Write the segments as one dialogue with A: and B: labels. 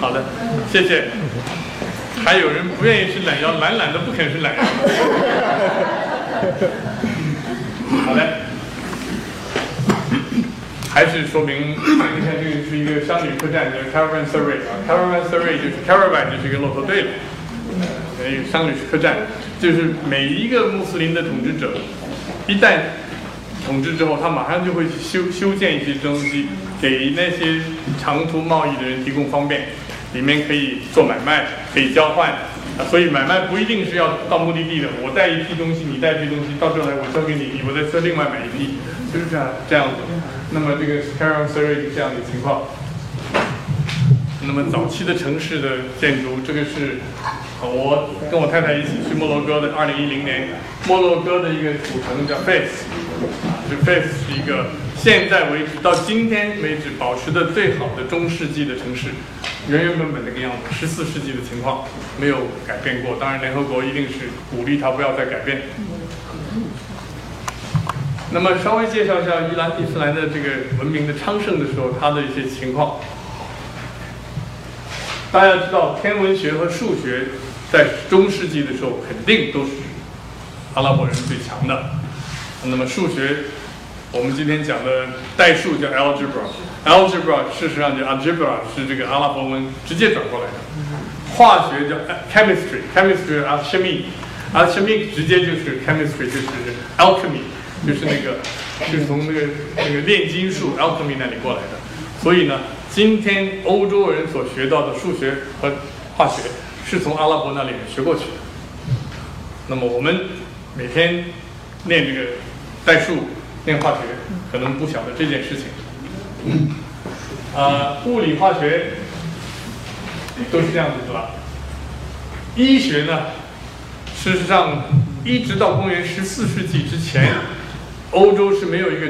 A: 好的，谢谢。还有人不愿意吃懒腰，懒懒的不肯吃懒腰。好嘞，还是说明，你看这个是一个商旅客栈，叫 Caravanserai 啊，Caravanserai 就是 Caravan 就是一个骆驼队了，呃，一个商旅客栈，就是每一个穆斯林的统治者，一旦统治之后，他马上就会去修修建一些东西，给那些长途贸易的人提供方便，里面可以做买卖，可以交换。啊，所以买卖不一定是要到目的地的，我带一批东西，你带一批东西，到这儿来我交给你，你我再再另外买一批，就是这样这样子。那么这个 Caravanserai 这样的情况。那么早期的城市的建筑，这个是我跟我太太一起去摩洛哥的，二零一零年，摩洛哥的一个古城叫 Fez，啊，这 Fez 是一个现在为止到今天为止保持的最好的中世纪的城市，原原本本那个样子，十四世纪的情况没有改变过。当然，联合国一定是鼓励他不要再改变。那么稍微介绍一下伊兰伊斯兰的这个文明的昌盛的时候，它的一些情况。大家知道，天文学和数学在中世纪的时候肯定都是阿拉伯人最强的。那么数学，我们今天讲的代数叫 algebra Algebra，事实上叫 algebra 是这个阿拉伯文直接转过来的。化学叫 chemistry，chemistry alchemy，alchemy 直接就是 chemistry 就是 alchemy，就是那个就是从那个那个炼金术 alchemy 那里过来的。所以呢，今天欧洲人所学到的数学和化学是从阿拉伯那里面学过去的。那么我们每天练这个代数、练化学，可能不晓得这件事情。嗯 啊、物理、化学都是这样子是吧？医学呢，事实上一直到公元十四世纪之前，欧洲是没有一个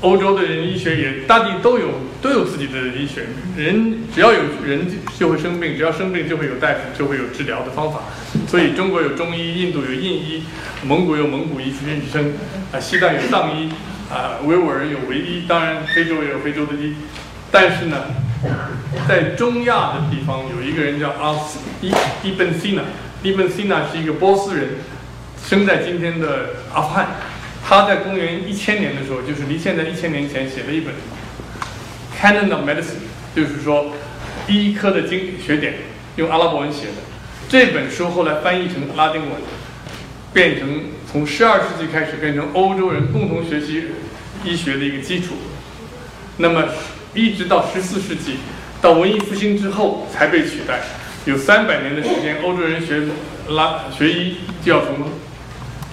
A: 欧洲的人医学也大地都有都有自己的医学，人只要有人就会生病，只要生病就会有大夫，就会有治疗的方法。所以中国有中医，印度有印医，蒙古有蒙古医医生，啊，西藏有藏医，啊，维吾尔人有维医，当然非洲也有非洲的医。但是呢，在中亚的地方有一个人叫阿斯伊伊本西纳，伊本西纳是一个波斯人，生在今天的阿富汗。他在公元一千年的时候，就是离现在一千年前写了一本《Canon of Medicine》，就是说医科的经学典，用阿拉伯文写的。这本书后来翻译成拉丁文，变成从十二世纪开始变成欧洲人共同学习医学的一个基础。那么一直到十四世纪，到文艺复兴之后才被取代。有三百年的时间，欧洲人学拉学医就要从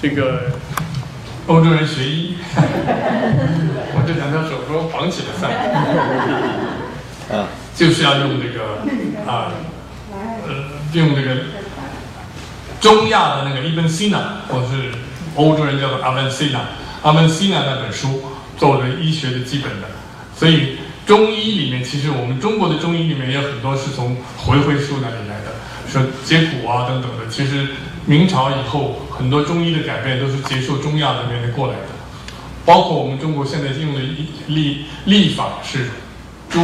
A: 这个欧洲人学医，我这两条手说绑起来算了，
B: 啊，
A: 就是要用这个啊，呃，用这个中亚的那个 Ibn Sina，或是欧洲人叫做阿文西纳，阿文西纳那本书作为医学的基本的，所以中医里面，其实我们中国的中医里面也有很多是从回回书那里来的，说接骨啊等等的。其实明朝以后，很多中医的改变都是接受中亚那边的过来的，包括我们中国现在用的医历历法是朱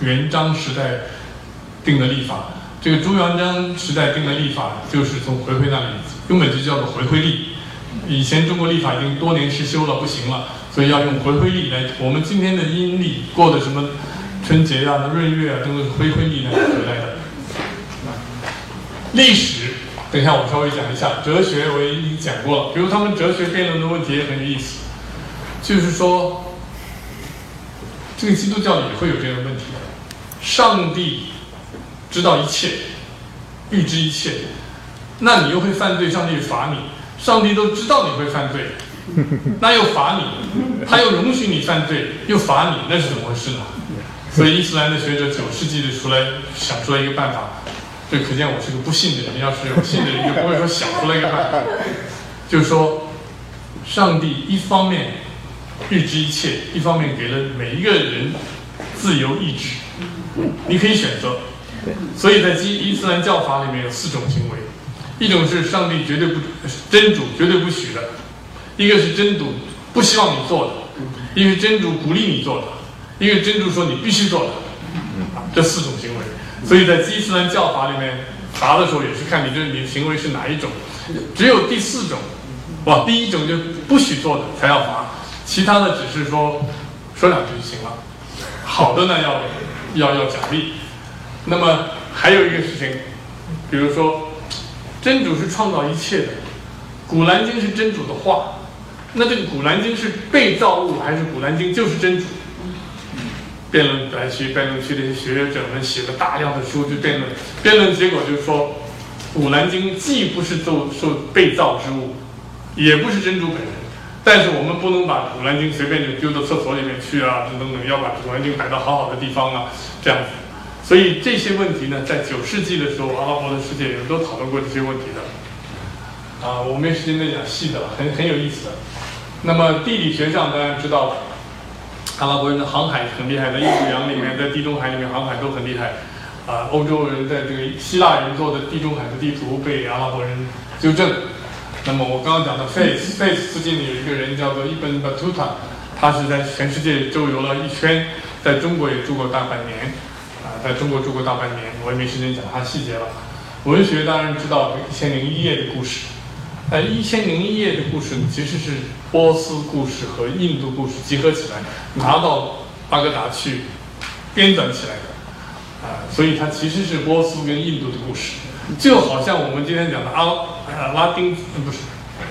A: 元璋时代定的历法。这个朱元璋时代定的历法，就是从回回那里根本就叫做回回历。以前中国历法已经多年失修了，不行了，所以要用回回历来。我们今天的阴历过的什么春节啊、闰月啊，都是回回历来回来的。历史，等一下我稍微讲一下。哲学我已经讲过了，比如他们哲学辩论的问题也很有意思，就是说，这个基督教也会有这样的问题。上帝知道一切，预知一切，那你又会犯罪，上帝罚你。上帝都知道你会犯罪，那又罚你，他又容许你犯罪，又罚你，那是怎么回事呢？所以伊斯兰的学者九世纪就出来想出来一个办法，这可见我是个不信的人。要是有信的人，就不会说想出来一个办法，就是说，上帝一方面预知一切，一方面给了每一个人自由意志，你可以选择。所以在基伊斯兰教法里面有四种行为。一种是上帝绝对不真主绝对不许的，一个是真主不希望你做的，一个是真主鼓励你做的，一个是真主说你必须做的，这四种行为。所以在伊斯兰教法里面罚的时候，也是看你这你的行为是哪一种。只有第四种，哇，第一种就不许做的才要罚，其他的只是说说两句就行了。好的呢，要要要奖励。那么还有一个事情，比如说，真主是创造一切的，《古兰经》是真主的话，那这个《古兰经》是被造物还是《古兰经》就是真主？辩论来去辩论区的学者们写了大量的书去辩论，辩论结果就是说，《古兰经》既不是受受被造之物，也不是真主本人，但是我们不能把《古兰经》随便就丢到厕所里面去啊，等等等，要把《古兰经》摆到好好的地方啊，这样子。所以这些问题呢，在九世纪的时候，阿拉伯的世界人都讨论过这些问题的。啊，我没时间再讲细的了，很很有意思的。那么地理学上，大家知道。阿拉伯人的航海很厉害，的印度洋里面，在地中海里面航海都很厉害。啊，欧洲人在这个希腊人做的地中海的地图被阿拉伯人纠正。那么我刚刚讲的 Fez，Fez 附近有一个人叫做 Ibn Battuta，他是在全世界周游了一圈，在中国也住过大半年。在中国住过大半年，我也没时间讲它细节了。文学当然知道《一千零一夜》的故事。呃，《一千零一夜》的故事其实是波斯故事和印度故事集合起来，拿到巴格达去编纂起来的，啊，所以它其实是波斯跟印度的故事，就好像我们今天讲的阿呃拉丁不是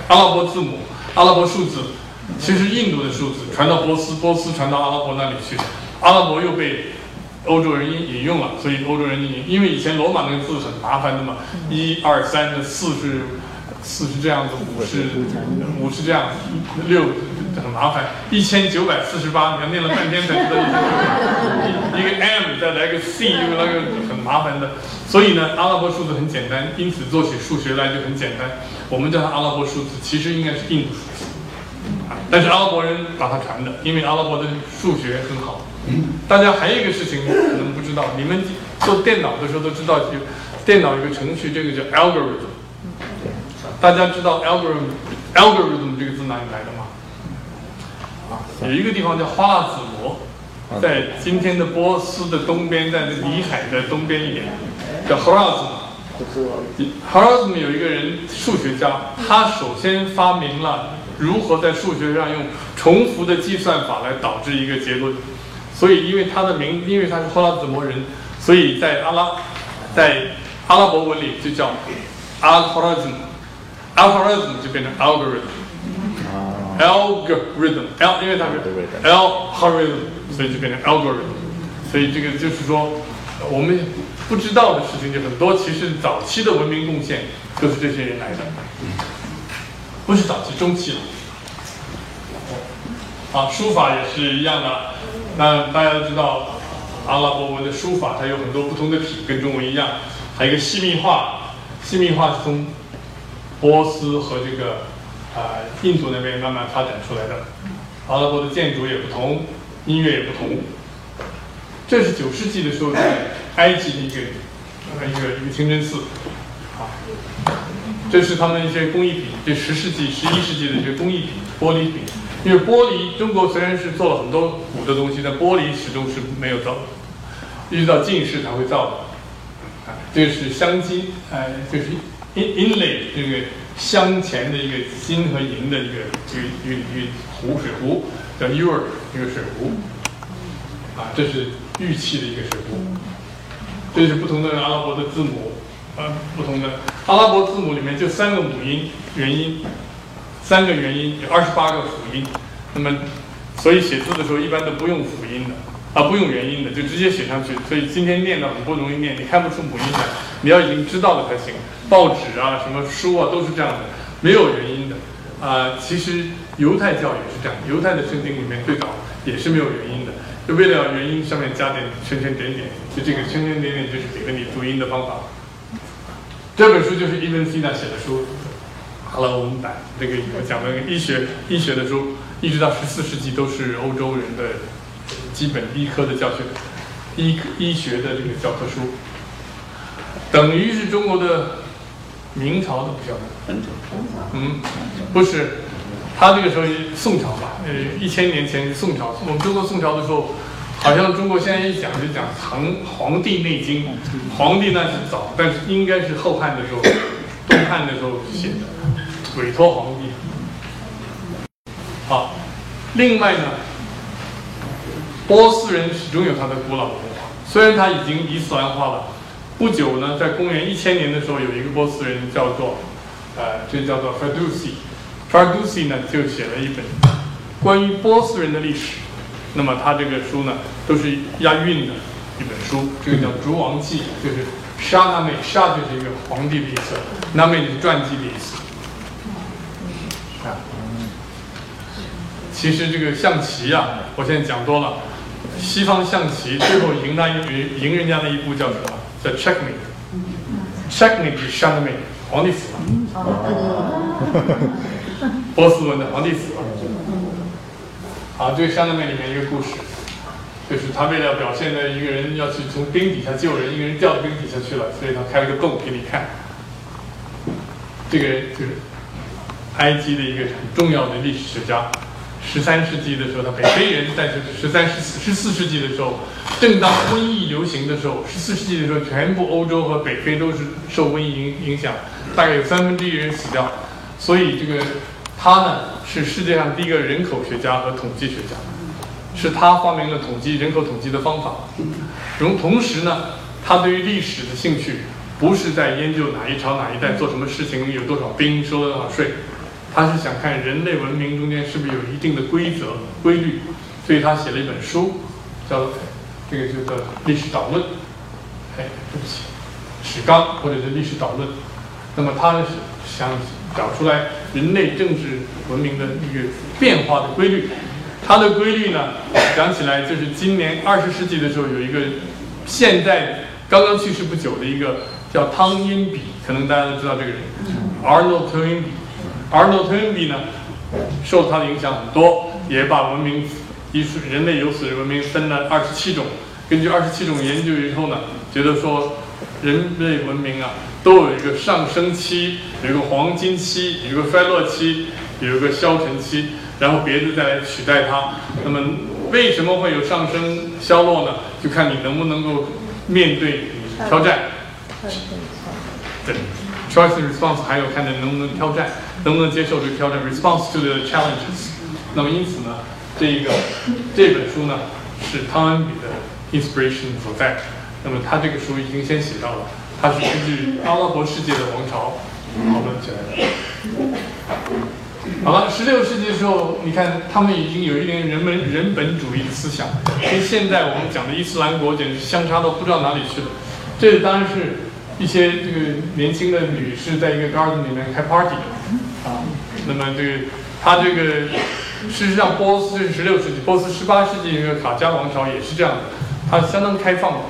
A: 阿拉伯字母、阿拉伯数字，其实印度的数字传到波斯，波斯传到阿拉伯那里去，阿拉伯又被欧洲人引引用了，所以欧洲人引因为以前罗马那个字很麻烦的嘛，一二三的四是。四是这样子，五是五是这样子，六很麻烦，一千九百四十八，你要念了半天才知道 一个 M 再来个 C，因为那个很麻烦的。所以呢，阿拉伯数字很简单，因此做起数学来就很简单。我们叫它阿拉伯数字，其实应该是印度数字，但是阿拉伯人把它传的，因为阿拉伯的数学很好。大家还有一个事情可能不知道，你们做电脑的时候都知道，就电脑有个程序，这个叫 algorithm。大家知道 algorithm，algorithm 这个字哪里来的吗？啊，有一个地方叫花剌子模，在今天的波斯的东边，在里海的东边一点，叫 Harazm。Harazm 有一个人，数学家，他首先发明了如何在数学上用重复的计算法来导致一个结论。所以，因为他的名，因为他是花拉子摩人，所以在阿拉，在阿拉伯文里就叫 Al-Harazm。algorithm 就变成 algorithm，algorithm，l 因为它是 algorithm，所以就变成 algorithm。所以这个就是说，我们不知道的事情就很多。其实早期的文明贡献都是这些人来的，不是早期，中期了。啊，书法也是一样的。那大家都知道，阿拉伯文的书法它有很多不同的体，跟中文一样。还有一个细密画，细密画是从波斯和这个啊印度那边慢慢发展出来的，阿拉伯的建筑也不同，音乐也不同。这是九世纪的时候在埃及的一个一个一个清真寺，啊，这是他们一些工艺品。这十世纪、十一世纪的一些工艺品，玻璃品。因为玻璃，中国虽然是做了很多古的东西，但玻璃始终是没有造，一直到近世才会造的。啊，这是镶金，哎，这是。in inlay 这个镶嵌的一个金和银的一个一个一个一个壶水壶叫 ur 一个水壶啊，这是玉器的一个水壶。这是不同的阿拉伯的字母啊，不同的阿拉伯字母里面就三个母音元音，三个元音有二十八个辅音。那么所以写字的时候一般都不用辅音的啊，不用元音的，就直接写上去。所以今天念的很不容易念，你看不出母音来，你要已经知道了才行。报纸啊，什么书啊，都是这样的，没有原因的。啊，其实犹太教也是这样，犹太的圣经里面最早也是没有原因的，就为了原因上面加点圈圈点点，就这个圈圈点点就是给了你读音的方法。这本书就是伊文西纳写的书，好了，我们把这个我讲的医学医学的书，一直到十四世纪都是欧洲人的基本医科的教学，医医学的这个教科书，等于是中国的。明朝的不晓得，嗯，不是，他那个时候宋朝吧，呃，一千年前宋朝，我们中国宋朝的时候，好像中国现在一讲就讲唐《黄帝内经》，黄帝那是早，但是应该是后汉的时候，东汉的时候写的，委托皇帝。好，另外呢，波斯人始终有他的古老文化，虽然他已经伊斯兰化了。不久呢，在公元一千年的时候，有一个波斯人叫做，呃，这叫做 Fardusi，Fardusi 呢就写了一本关于波斯人的历史。那么他这个书呢，都是押韵的一本书。这个叫《逐王记》，就是沙那美，沙就是一个皇帝的意思，那美是传记的意思。其实这个象棋啊，我现在讲多了。西方象棋最后赢他赢赢人家的一步叫什么？叫 checkmate。checkmate 是沙那美，皇帝死了。波斯文的皇帝死了。好，这个《香奈妹》里面一个故事，就是他为了表现的一个人要去从冰底下救人，一个人掉到冰底下去了，所以他开了个洞给你看。这个就是埃及的一个很重要的历史学家。十三世纪的时候，他北非人，但是十三、十四、十四世纪的时候，正当瘟疫流行的时候，十四世纪的时候，全部欧洲和北非都是受瘟疫影影响，大概有三分之一人死掉，所以这个。他呢是世界上第一个人口学家和统计学家，是他发明了统计人口统计的方法。同同时呢，他对于历史的兴趣不是在研究哪一朝哪一代做什么事情，有多少兵，收了多少税，他是想看人类文明中间是不是有一定的规则规律，所以他写了一本书，叫这个就叫《历史导论》。哎，对不起，史纲或者是历史导论。那么他是想。找出来人类政治文明的一个变化的规律，它的规律呢，讲起来就是今年二十世纪的时候有一个现在刚刚去世不久的一个叫汤因比，可能大家都知道这个人，Arnold t o i n b。Arnold Toynbee 呢，受他的影响很多，也把文明，一人类有史的文明分了二十七种，根据二十七种研究以后呢，觉得说人类文明啊。都有一个上升期，有一个黄金期，有一个衰落期，有一个消沉期，然后别的再来取代它。那么为什么会有上升、消落呢？就看你能不能够面对挑战。对，choice response 还有看你能不能挑战，能不能接受这个挑战，response to the challenges。那么因此呢，这个这本书呢是汤恩比的 inspiration 所在。那么他这个书已经先写到了。他是根据阿拉伯世界的王朝讨论起来的。好了，十六世纪的时候，你看他们已经有一点人们人本主义的思想，跟现在我们讲的伊斯兰国简直相差到不知道哪里去了。这当然是一些这个年轻的女士在一个 garden 里面开 party 啊。那么这个他这个事实上，波斯是十六世纪，波斯十八世纪一个卡加王朝也是这样的，它相当开放。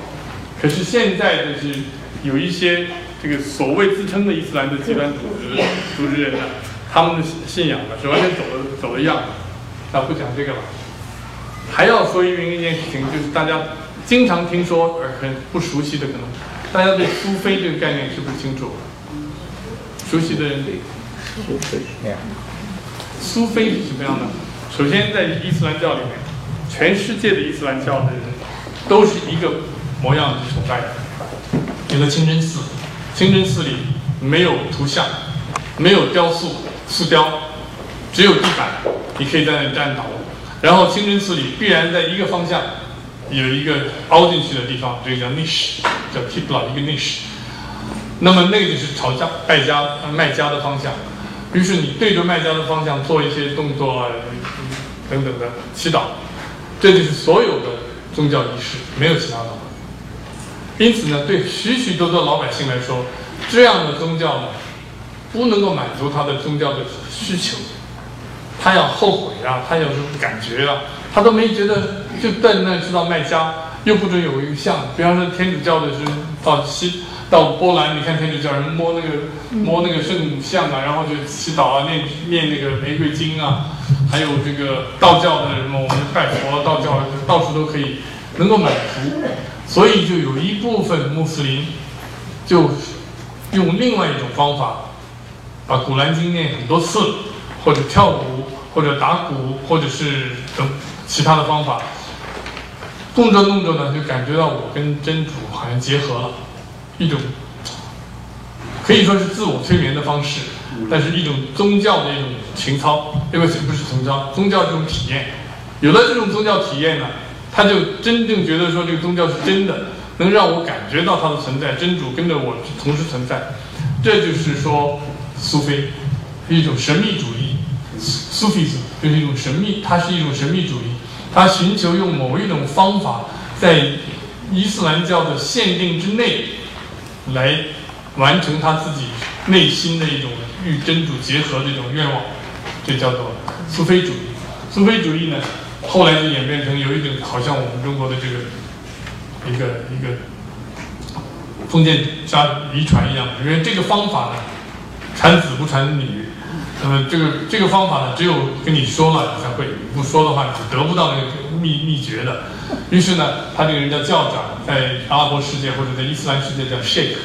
A: 可是现在就是。有一些这个所谓自称的伊斯兰的极端组织组织人呢，他们的信仰呢是完全走了走了样，那，不讲这个了。还要说一一件事情，就是大家经常听说而很不熟悉的，可能大家对苏菲这个概念是不是清楚？熟悉的人对。苏菲，苏菲是什么样的？首先，在伊斯兰教里面，全世界的伊斯兰教的人都是一个模样的崇拜。一个清真寺，清真寺里没有图像，没有雕塑、塑雕，只有地板，你可以在那里站倒。然后清真寺里必然在一个方向有一个凹进去的地方，这个叫 niche，叫 k i b l a 一个 niche。那么那个就是朝家卖家卖家的方向。于是你对着卖家的方向做一些动作啊，等等的祈祷，这就是所有的宗教仪式，没有其他的。因此呢，对许许多多老百姓来说，这样的宗教呢，不能够满足他的宗教的需求。他要后悔啊，他有什么感觉啊，他都没觉得。就在那知道卖家又不准有一个像，比方说天主教的是到西到波兰，你看天主教人摸那个摸那个圣母像啊，然后就祈祷啊，念念那个玫瑰经啊，还有这个道教的什么，我们拜佛道教到处都可以能够满足。所以就有一部分穆斯林，就用另外一种方法，把《古兰经》念很多次，或者跳舞，或者打鼓，或者是等其他的方法，动着动着呢，就感觉到我跟真主好像结合了，一种可以说是自我催眠的方式，但是一种宗教的一种情操，对不起，不是宗教，宗教这种体验，有了这种宗教体验呢，他就真正觉得说这个宗教是真的，能让我感觉到它的存在，真主跟着我同时存在，这就是说苏菲一种神秘主义，苏菲斯就是一种神秘，它是一种神秘主义，它寻求用某一种方法在伊斯兰教的限定之内来。完成他自己内心的一种与真主结合的一种愿望，这叫做苏菲主义。苏菲主义呢，后来就演变成有一种好像我们中国的这个一个一个封建家遗传一样，因为这个方法呢，传子不传女。那么这个这个方法呢，只有跟你说了你才会，不说的话你是得不到那个秘秘诀的。于是呢，他这个人叫教长，在阿拉伯世界或者在伊斯兰世界叫 sheikh。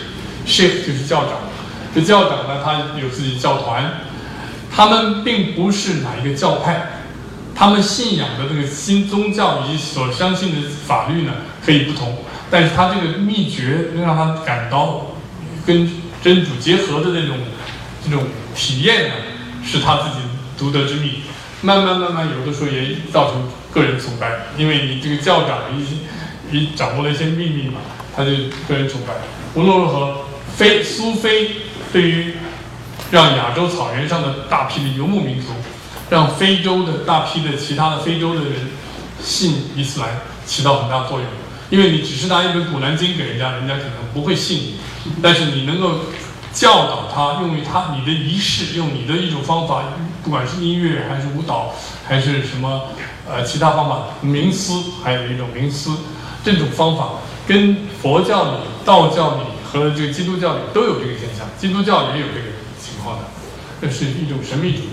A: sheikh 就是教长，这教长呢，他有自己教团，他们并不是哪一个教派，他们信仰的这个新宗教以及所相信的法律呢可以不同，但是他这个秘诀能让他感到跟真主结合的那种这种体验呢，是他自己独得之秘。慢慢慢慢，有的时候也造成个人崇拜，因为你这个教长已已掌握了一些秘密嘛，他就个人崇拜。无论如何。非苏菲对于让亚洲草原上的大批的游牧民族，让非洲的大批的其他的非洲的人信伊斯兰起到很大作用。因为你只是拿一本《古兰经》给人家，人家可能不会信你。但是你能够教导他，用于他你的仪式，用你的一种方法，不管是音乐还是舞蹈，还是什么呃其他方法，冥思还有一种冥思，这种方法跟佛教里、道教里。和这个基督教里都有这个现象，基督教也有这个情况的，这是一种神秘主义。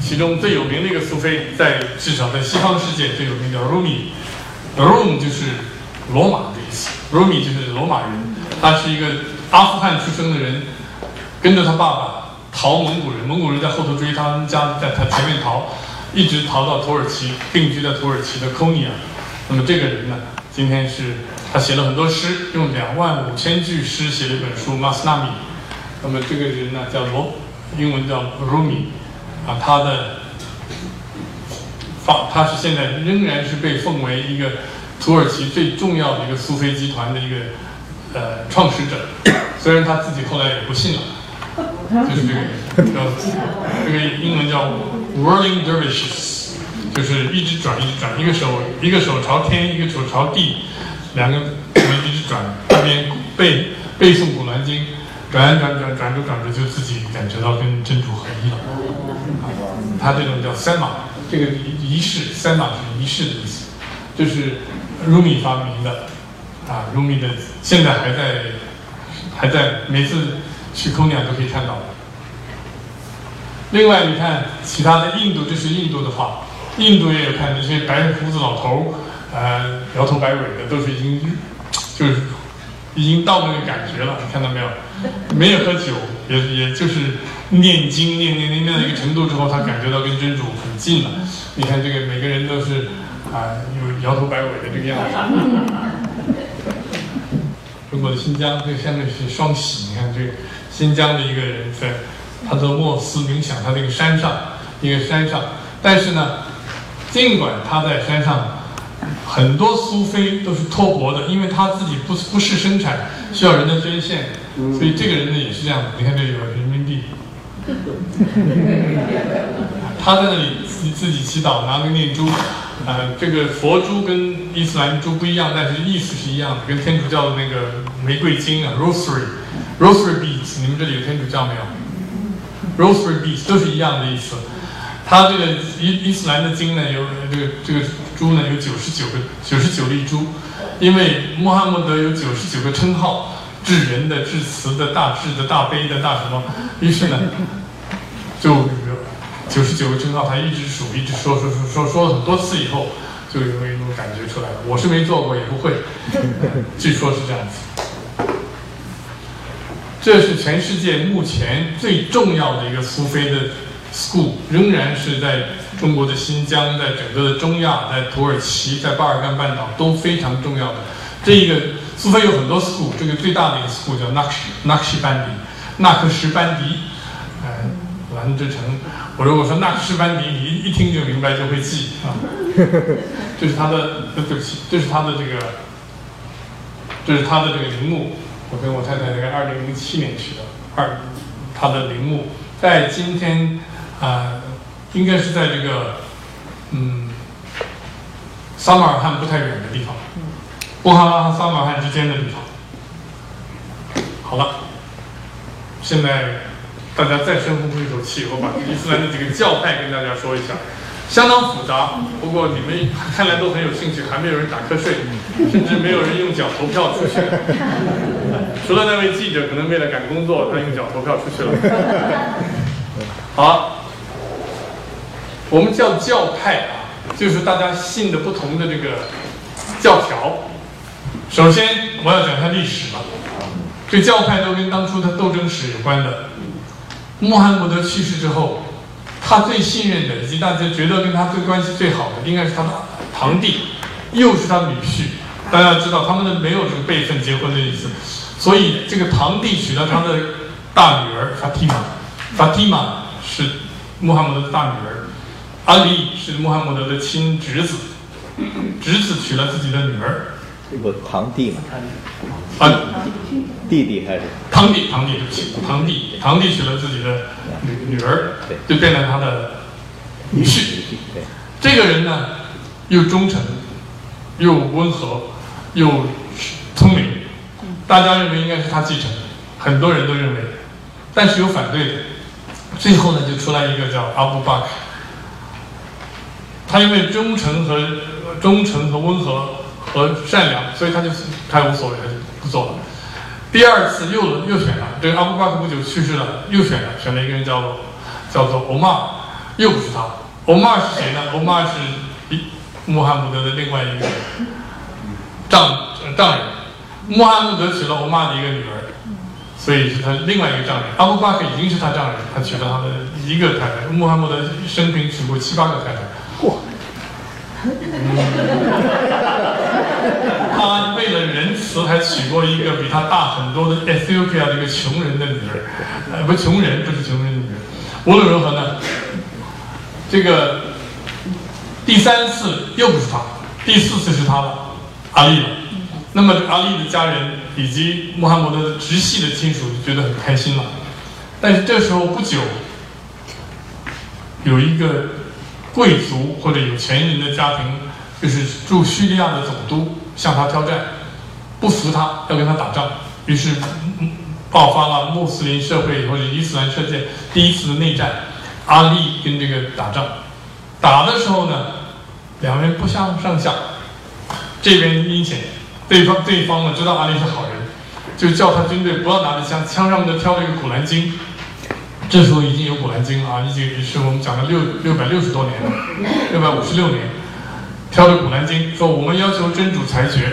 A: 其中最有名的一个苏菲，在至少在西方世界最有名叫 Rumi，Rumi 就是罗马的意思，Rumi 就是罗马人，他是一个阿富汗出生的人，跟着他爸爸逃蒙古人，蒙古人在后头追他们家，在他前面逃，一直逃到土耳其，定居在土耳其的 Konya。那么这个人呢，今天是他写了很多诗，用两万五千句诗写了一本书《马斯纳米》。那么这个人呢叫罗，英文叫 Rumi，啊，他的发他是现在仍然是被奉为一个土耳其最重要的一个苏菲集团的一个呃创始者，虽然他自己后来也不信了，就是这个，叫这个英文叫 Whirling Dervishes。就是一直转，一直转，一个手一个手朝天，一个手朝地，两个一直转，一边背背诵《古兰经》，转转转转着转着就自己感觉到跟真主合一了。他这种叫三马，这个仪式三马是仪式的意思，就是 Rumi 发明的啊，Rumi 的现在还在还在每次去空鸟都可以看到。另外，你看其他的印度，这是印度的话。印度也有看那些白胡子老头儿，呃，摇头摆尾的，都是已经就是已经到那个感觉了。你看到没有？没有喝酒，也也就是念经念念念念到一个程度之后，他感觉到跟真主很近了。你看这个每个人都是啊，有摇头摆尾的这个样子。中国的新疆这个相对是双喜，你看这个新疆的一个人在他在莫斯冥想，他那个山上一个山上，但是呢。尽管他在山上，很多苏菲都是托钵的，因为他自己不不是生产，需要人的捐献，所以这个人呢也是这样的。你看这有人民币，他在那里自自己祈祷，拿个念珠，呃，这个佛珠跟伊斯兰珠不一样，但是意思是一样的，跟天主教的那个玫瑰金啊，rosary，rosary beads，你们这里有天主教没有？rosary beads 都是一样的意思。他这个伊伊斯兰的经呢，有这个这个珠呢有九十九个九十九粒珠，因为穆罕默德有九十九个称号，至仁的、至慈的、大智的、大悲的、大什么，于是呢，就九十九个称号，他一直数，一直说说说说说了很多次以后，就有一种感觉出来了。我是没做过，也不会，据说是这样子。这是全世界目前最重要的一个苏菲的。school 仍然是在中国的新疆，在整个的中亚，在土耳其，在巴尔干半岛都非常重要的。这一个苏菲有很多 school，这个最大的一个 school 叫纳克纳克什班迪，纳克什班迪，哎，兰之城。我如果说纳克什班迪，你一一听就明白，就会记啊。这是他的，对不起，这是他的这个，这是他的这个陵墓。我跟我太太在二零零七年去的，二，他的陵墓在今天啊，应该是在这个嗯，撒马尔罕不太远的地方。布哈拉和撒马尔罕之间的地方。好了，现在大家再深呼一口气，我把伊斯兰的几个教派跟大家说一下，相当复杂。不过你们看来都很有兴趣，还没有人打瞌睡，甚至没有人用脚投票出去。除了那位记者，可能为了赶工作，他用脚投票出去了。好，我们叫教派啊，就是大家信的不同的这个教条。首先，我要讲一下历史吧。这教派都跟当初的斗争史有关的。穆罕默德去世之后，他最信任的以及大家觉得跟他最关系最好的，应该是他的堂弟，又是他的女婿。大家知道，他们的没有这个辈分结婚的意思，所以这个堂弟娶了他的大女儿法蒂玛。法蒂玛是穆罕默德的大女儿，阿里是穆罕默德的亲侄子，侄子娶了自己的女儿。
B: 不堂弟嘛？
A: 啊，
B: 弟弟还是
A: 堂弟？堂弟，对不起，堂弟，堂弟娶了自己的女女儿，就变成他的女婿。
B: 对，
A: 这个人呢，又忠诚，又温和，又聪明，大家认为应该是他继承，很多人都认为，但是有反对的。最后呢，就出来一个叫阿布巴克，他因为忠诚和忠诚和温和。和善良，所以他就他无所谓，他就不做了。第二次又又选了，这个阿布巴克不久去世了，又选了，选了一个人叫叫做欧玛，又不是他。欧玛是谁呢？欧玛是穆罕默德的另外一个丈丈人。穆罕默德娶了欧玛的一个女儿，所以是他另外一个丈人。阿布巴克已经是他丈人，他娶了他的一个太太。穆罕默德生平娶过七八个太太。嚯！他为了仁慈，还娶过一个比他大很多的 Ethiopia 的一个穷人的女儿，呃，不，穷人不是穷人的女儿。无论如何呢，这个第三次又不是他，第四次是他了阿丽了。那么阿丽的家人以及穆罕默德直系的亲属就觉得很开心了。但是这时候不久，有一个贵族或者有钱人的家庭。就是驻叙利亚的总督向他挑战，不服他要跟他打仗，于是爆发了穆斯林社会或者伊斯兰世界第一次的内战。阿利跟这个打仗，打的时候呢，两人不相上下，这边阴险，对方对方呢知道阿利是好人，就叫他军队不要拿着枪，枪上面都挑了一个古兰经。这时候已经有古兰经了啊，已经是我们讲了六六百六十多年了，六百五十六年。挑着《古兰经》说：“我们要求真主裁决，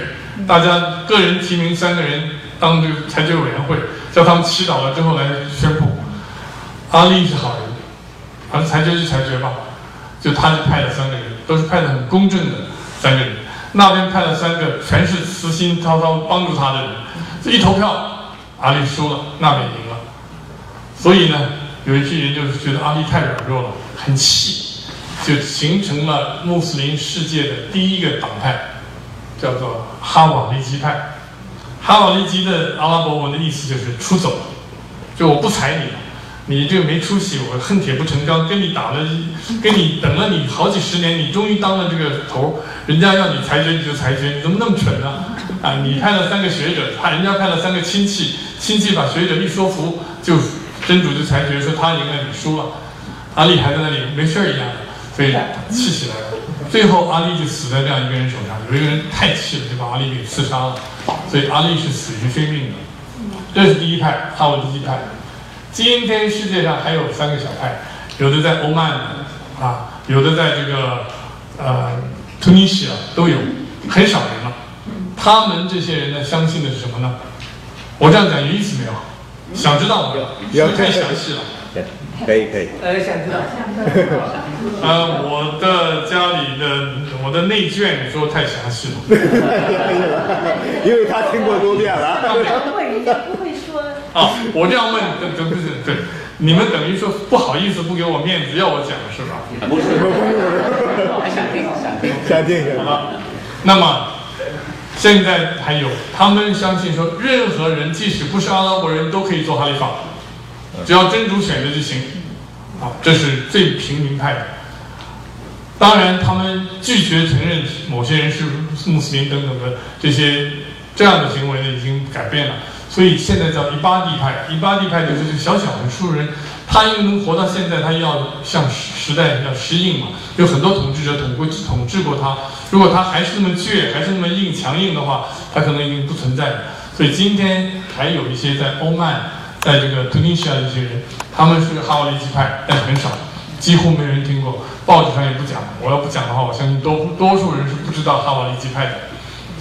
A: 大家个人提名三个人当这个裁决委员会，叫他们祈祷了之后来宣布。阿力是好人，反正裁决就裁决吧。就他就派了三个人，都是派的很公正的三个人。那边派了三个，全是慈心滔滔帮助他的人。这一投票，阿力输了，那边赢了。所以呢，有一批人就是觉得阿力太软弱了，很气。”就形成了穆斯林世界的第一个党派，叫做哈瓦利基派。哈瓦利基的阿拉伯文的意思就是出走，就我不睬你了，你这个没出息，我恨铁不成钢，跟你打了，跟你等了你好几十年，你终于当了这个头，人家要你裁决你就裁决，你怎么那么蠢呢？啊，你派了三个学者，他人家派了三个亲戚，亲戚把学者一说服，就真主就裁决说他赢了，你输了。阿里还在那里没事儿一样的。所以气起来了，最后阿丽就死在这样一个人手上。有一个人太气了，就把阿丽给刺杀了。所以阿丽是死于非命的。这是第一派，哈瓦利基派。今天世界上还有三个小派，有的在欧曼啊，有的在这个呃突尼西亚都有，很少人了。他们这些人呢，相信的是什么呢？我这样讲有意思没有？想知道没有？太详细了。
B: 行，可以可以。
C: 呃，想知道。
A: 呃，我的家里的我的内卷说太详细了，
B: 因为他听过多遍了。
D: 不会，人家不会说。
A: 啊，我这样问，对对对对，你们等于说不好意思不给我面子要我讲是吧？
C: 不是，不是，还想听，想听，
B: 想听。
A: 好吧，那么现在还有，他们相信说，任何人即使不是阿拉伯人都可以做哈里法，只要真主选择就行。啊，这是最平民派的。当然，他们拒绝承认某些人是穆斯林等等的这些这样的行为呢，已经改变了。所以现在叫伊巴蒂派，伊巴蒂派就是小小的数人，他因为能活到现在，他要向时代要适应嘛。有很多统治者统过统治过他，如果他还是那么倔，还是那么硬强硬的话，他可能已经不存在了。所以今天还有一些在欧曼，在这个突尼西亚这些人，他们是哈瓦利基派，但很少，几乎没人听过，报纸上也不讲。我要不讲的话，我相信多多数人是不知道哈瓦利基派的，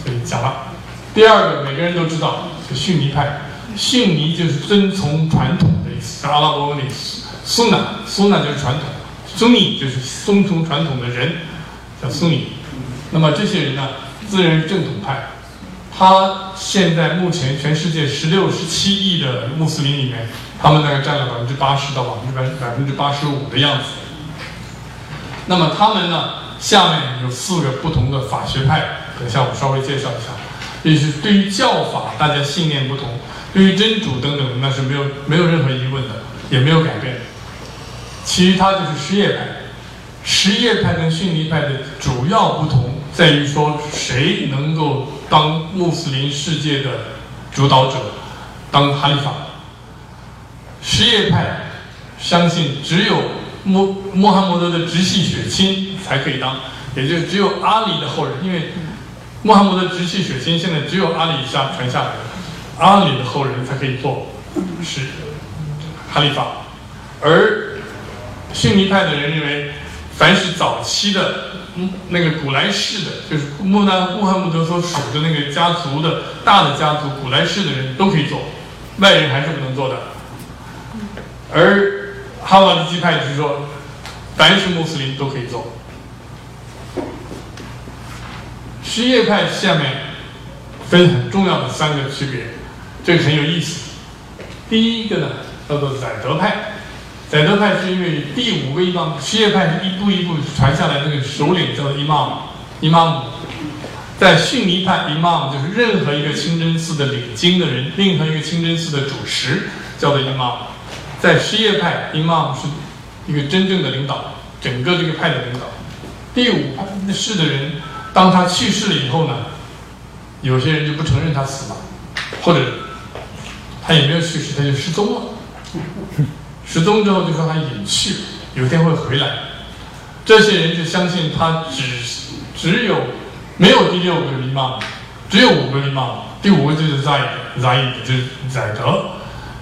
A: 所以讲了。第二个，每个人都知道。逊尼派，逊尼就是遵从传统的意思，阿拉伯文里苏纳，苏纳就是传统，苏尼就是遵从传统的人，叫苏尼。那么这些人呢，自认正统派。他现在目前全世界十六、十七亿的穆斯林里面，他们大概占了百分之八十到百分之百百分之八十五的样子。那么他们呢，下面有四个不同的法学派，等下我稍微介绍一下。也是对于教法，大家信念不同；对于真主等等，那是没有没有任何疑问的，也没有改变。其余他就是什叶派，什叶派跟逊尼派的主要不同在于说，谁能够当穆斯林世界的主导者，当哈里法。什叶派相信只有穆穆罕默德的直系血亲才可以当，也就只有阿里的后人，因为。穆罕默德直系血亲，现在只有阿里下传下来的，阿里的后人才可以做是哈里法，而逊尼派的人认为，凡是早期的那个古莱氏的，就是穆罕穆罕默德所属的那个家族的大的家族古莱氏的人都可以做，外人还是不能做的。而哈瓦利基派就是说，凡是穆斯林都可以做。什叶派下面分很重要的三个区别，这个很有意思。第一个呢叫做宰德派，宰德派是因为第五个伊玛，什叶派是一步一步传下来，那个首领叫做伊玛目，伊玛姆。在逊尼派，伊玛姆就是任何一个清真寺的领经的人，任何一个清真寺的主持叫做伊玛姆。在什叶派，伊玛姆是一个真正的领导，整个这个派的领导。第五派是的人。当他去世了以后呢，有些人就不承认他死了，或者他也没有去世，他就失踪了。失踪之后就说他隐去，有一天会回来。这些人就相信他只只有没有第六个伊玛只有五个伊玛第五个就是 Zaid Zaid 就是宰德。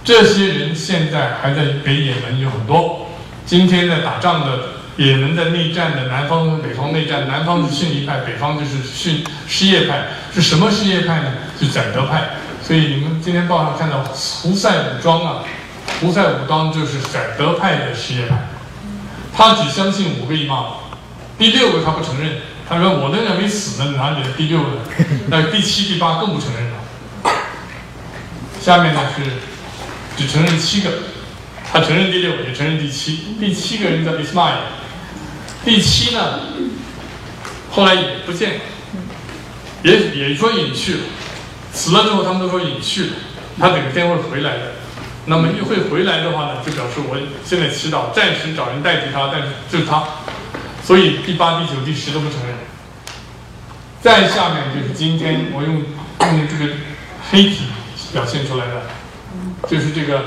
A: 这些人现在还在北也门有很多，今天在打仗的。也门在内战的南方和北方内战，南方是逊尼派，北方就是逊什叶派。是什么什叶派呢？是宰德派。所以你们今天报上看到胡塞武装啊，胡塞武装就是宰德派的实验派。他只相信五个伊玛第六个他不承认。他说我那人没死呢，哪里的第六个？那第七、第八更不承认了。下面呢是只承认七个，他承认第六，也承认第七。第七个人叫伊斯玛 l 第七呢，后来也不见了，也也说隐去了，死了之后他们都说隐去了，他哪个天会回来的？那么一会回来的话呢，就表示我现在祈祷暂时找人代替他，但是就是他，所以第八、第九、第十都不承认。再下面就是今天我用用这个黑体表现出来的，就是这个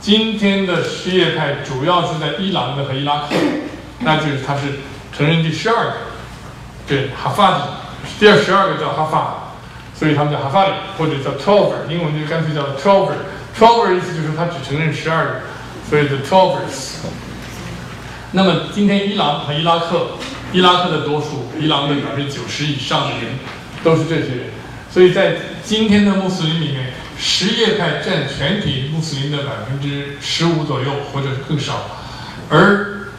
A: 今天的什叶派主要是在伊朗的和伊拉克。那就是他是承认第十二个，对哈法里，第二十二个叫哈法，所以他们叫哈法里或者叫 twelver，英文就干脆叫 t w e l v e Twelver 意思就是他只承认十二个，所以 the twelvers。那么今天伊朗和伊拉克，伊拉克的多数，伊朗的百分之九十以上的人都是这些人，所以在今天的穆斯林里面，什叶派占全体穆斯林的百分之十五左右，或者更少，而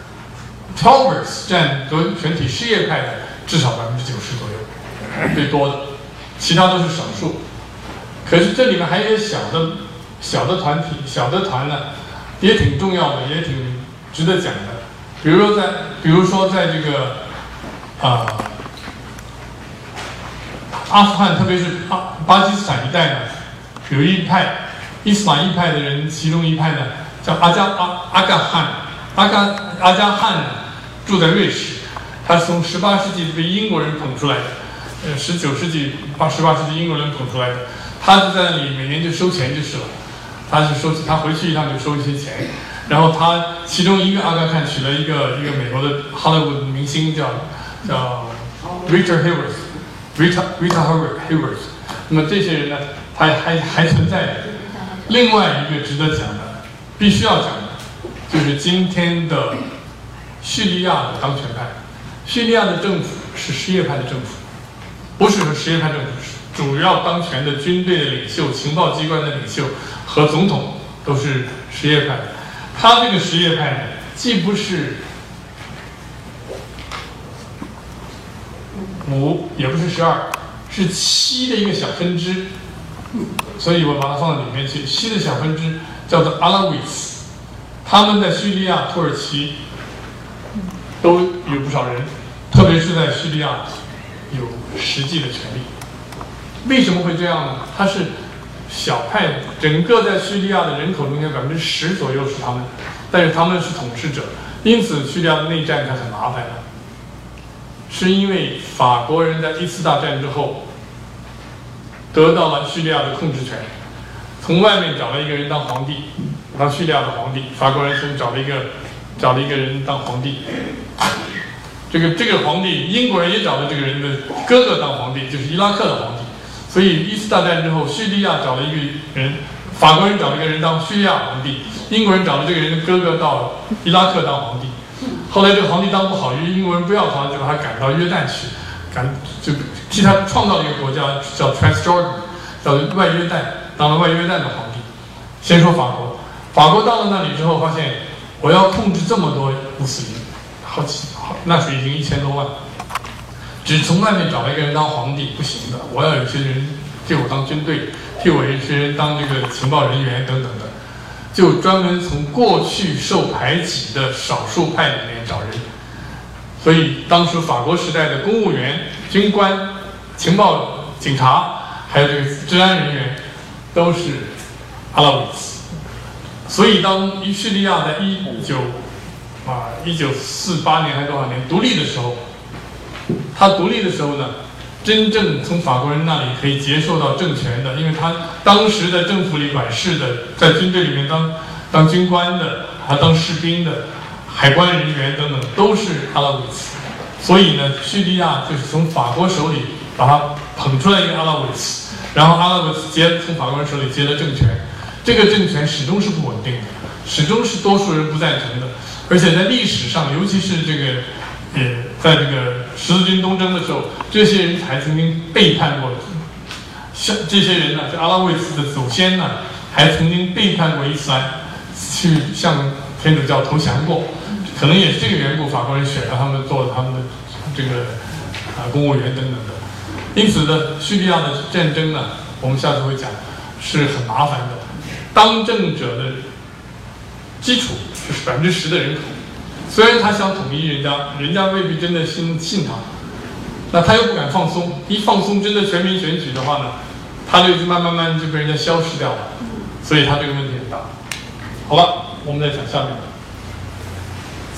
A: Tolbers 占全全体什叶派的至少百分之九十左右，最多的，其他都是少数。可是这里面还有小的、小的团体、小的团呢，也挺重要的，也挺值得讲的。比如说在，比如说在这个啊、阿富汗，特别是巴巴基斯坦一带呢，有一派伊斯兰一派的人，其中一派呢叫阿加阿阿嘎汗，阿嘎阿加汗呢住在瑞士，他是从十八世纪被英国人捧出来的，呃，十九世纪八十八世纪英国人捧出来的，他就在那里每年就收钱就是了，他是收他回去一趟就收一些钱，然后他其中一个阿嘎汗娶了一个一个美国的好莱坞的明星叫叫 Richard Havers。Rita Rita Hayworth Hayworth，那么这些人呢，他还还存在的。另外一个值得讲的，必须要讲的，就是今天的叙利亚的当权派。叙利亚的政府是什叶派的政府，不是说什叶派政府是，主要当权的军队的领袖、情报机关的领袖和总统都是什叶派。他这个什叶派呢，既不是五也不是十二，是七的一个小分支，所以我把它放到里面去。七的小分支叫做阿拉维斯，他们在叙利亚、土耳其都有不少人，特别是在叙利亚有实际的权利。为什么会这样呢？他是小派，整个在叙利亚的人口中间百分之十左右是他们，但是他们是统治者，因此叙利亚的内战它很麻烦了。是因为法国人在一次大战之后得到了叙利亚的控制权，从外面找了一个人当皇帝，当叙利亚的皇帝。法国人从找了一个找了一个人当皇帝，这个这个皇帝，英国人也找了这个人的哥哥当皇帝，就是伊拉克的皇帝。所以一次大战之后，叙利亚找了一个人，法国人找了一个人当叙利亚皇帝，英国人找了这个人的哥哥到伊拉克当皇帝。后来这个皇帝当不好，因为英国人不要他，就把他赶到约旦去，赶就替他创造了一个国家叫 Transjordan，叫外约旦，当了外约旦的皇帝。先说法国，法国到了那里之后，发现我要控制这么多穆斯林，好几好那时已经一千多万，只从外面找了一个人当皇帝不行的，我要有些人替我当军队，替我一些人当这个情报人员等等的。就专门从过去受排挤的少数派里面找人，所以当时法国时代的公务员、军官、情报、警察，还有这个治安人员，都是阿拉维斯。所以当叙利亚在一九啊一九四八年还多少年独立的时候，他独立的时候呢？真正从法国人那里可以接受到政权的，因为他当时的政府里管事的，在军队里面当当军官的，还当士兵的，海关人员等等，都是阿拉维斯。所以呢，叙利亚就是从法国手里把他捧出来一个阿拉维斯，然后阿拉维斯接从法国人手里接了政权，这个政权始终是不稳定的，始终是多数人不赞成的，而且在历史上，尤其是这个。也在这个十字军东征的时候，这些人才曾经背叛过，像这些人呢，这阿拉维斯的祖先呢，还曾经背叛过伊斯兰，去向天主教投降过，可能也是这个缘故，法国人选了他们做他们的这个啊公务员等等的。因此呢，叙利亚的战争呢，我们下次会讲，是很麻烦的。当政者的基础就是百分之十的人口。虽然他想统一人家，人家未必真的信信他，那他又不敢放松，一放松真的全民选举的话呢，他就慢慢慢就被人家消失掉了，所以他这个问题很大。好了，我们再讲下面的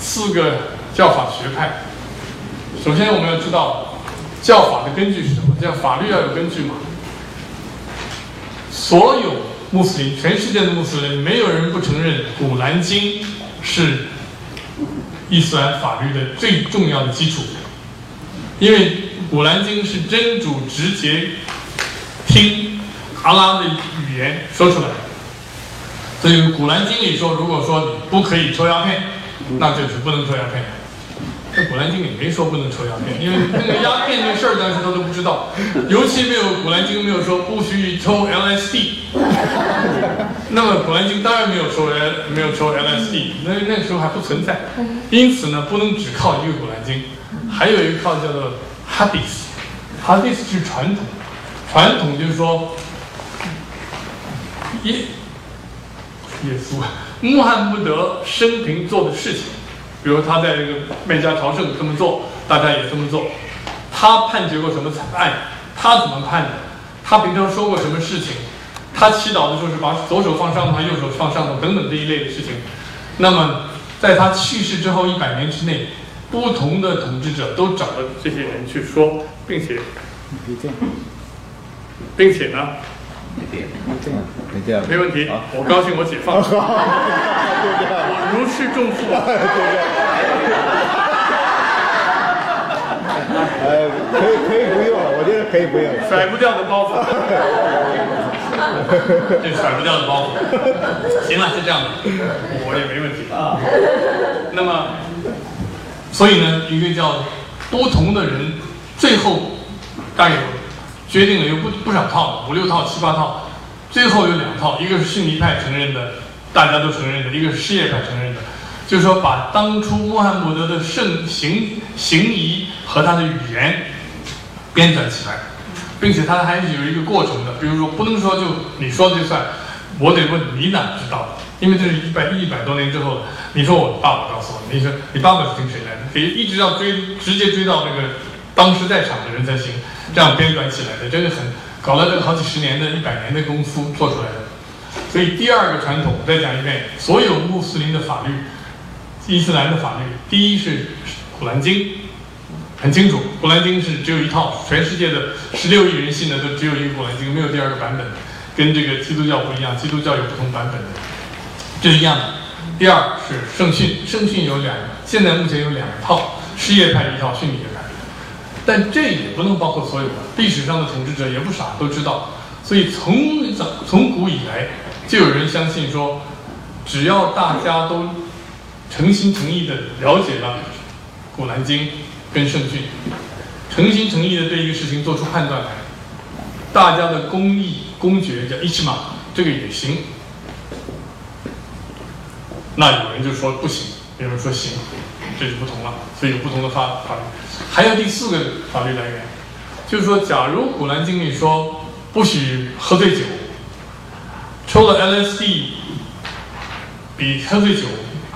A: 四个教法学派。首先我们要知道教法的根据是什么？叫法律要有根据嘛。所有穆斯林，全世界的穆斯林，没有人不承认《古兰经》是。伊斯兰法律的最重要的基础，因为《古兰经》是真主直接听阿拉的语言说出来，所以《古兰经》里说，如果说你不可以抽鸦片，那就是不能抽鸦片。这《古兰经》里没说不能抽鸦片，因为那个鸦片这事儿当时他都不知道，尤其没有《古兰经》没有说不许抽 LSD。那么《古兰经》当然没有说 L 没有抽 LSD，那那个时候还不存在，因此呢，不能只靠一个《古兰经》，还有一个靠叫做 Hadith，Hadith 是传统，传统就是说耶耶稣穆罕默德生平做的事情。比如他在这个麦加朝圣这么做，大家也这么做。他判决过什么惨案？他怎么判的？他平常说过什么事情？他祈祷的时候是把左手放上头，右手放上头等等这一类的事情。那么在他去世之后一百年之内，不同的统治者都找了这些人去说，并且，并且呢，
B: 没这样，
A: 没问题，我高兴，我解放，我如释重负。
B: 呃，可以可以不用了，我觉得可以不用。
A: 甩不掉的包袱，这甩不掉的包袱。行了，就这样吧，我也没问题啊。那么，所以呢，一个叫不同的人，最后大概有决定了有不不少套，五六套、七八套，最后有两套，一个是逊尼派承认的，大家都承认的；一个是什叶派承认的。就是说，把当初穆罕默德的圣行行仪和他的语言编纂起来，并且他还是有一个过程的。比如说，不能说就你说就算，我得问你哪知道？因为这是一百一百多年之后。你说我爸爸告诉我，你说你爸爸是听谁来的？得一直要追，直接追到那个当时在场的人才行。这样编纂起来的，真的很搞了这个好几十年的一百年的功夫做出来的。所以第二个传统，再讲一遍，所有穆斯林的法律。伊斯兰的法律，第一是《古兰经》，很清楚，《古兰经》是只有一套，全世界的十六亿人信的都只有一个《古兰经》，没有第二个版本，跟这个基督教不一样，基督教有不同版本的，这是一样的。第二是圣训，圣训有两，现在目前有两套，什叶派一套，逊尼派，但这也不能包括所有的。历史上的统治者也不傻，都知道，所以从早从古以来就有人相信说，只要大家都。诚心诚意的了解了《古兰经》跟圣训，诚心诚意的对一个事情做出判断来，大家的公义公决叫一致嘛，这个也行。那有人就说不行，有人说行，这就不同了。所以有不同的法法律。还有第四个法律来源，就是说，假如《古兰经》里说不许喝醉酒，抽了 LSD 比喝醉酒。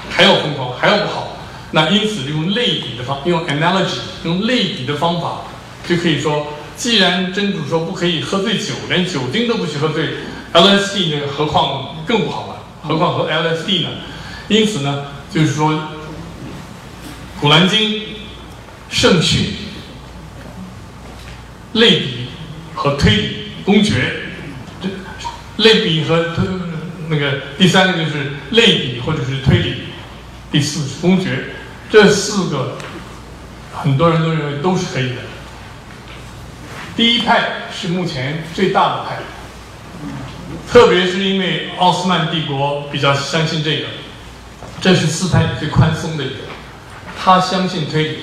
A: 还要疯狂，还要不好，那因此用类比的方，用 analogy，用类比的方法，就可以说，既然真主说不可以喝醉酒，连酒精都不许喝醉，LSD 呢，何况更不好了，何况和 LSD 呢？因此呢，就是说，《古兰经》圣训、类比和推理公决，这类比和推那个第三个就是类比或者是推理。第四是公爵，这四个很多人都认为都是可以的。第一派是目前最大的派，特别是因为奥斯曼帝国比较相信这个，这是四派里最宽松的一个。他相信推理，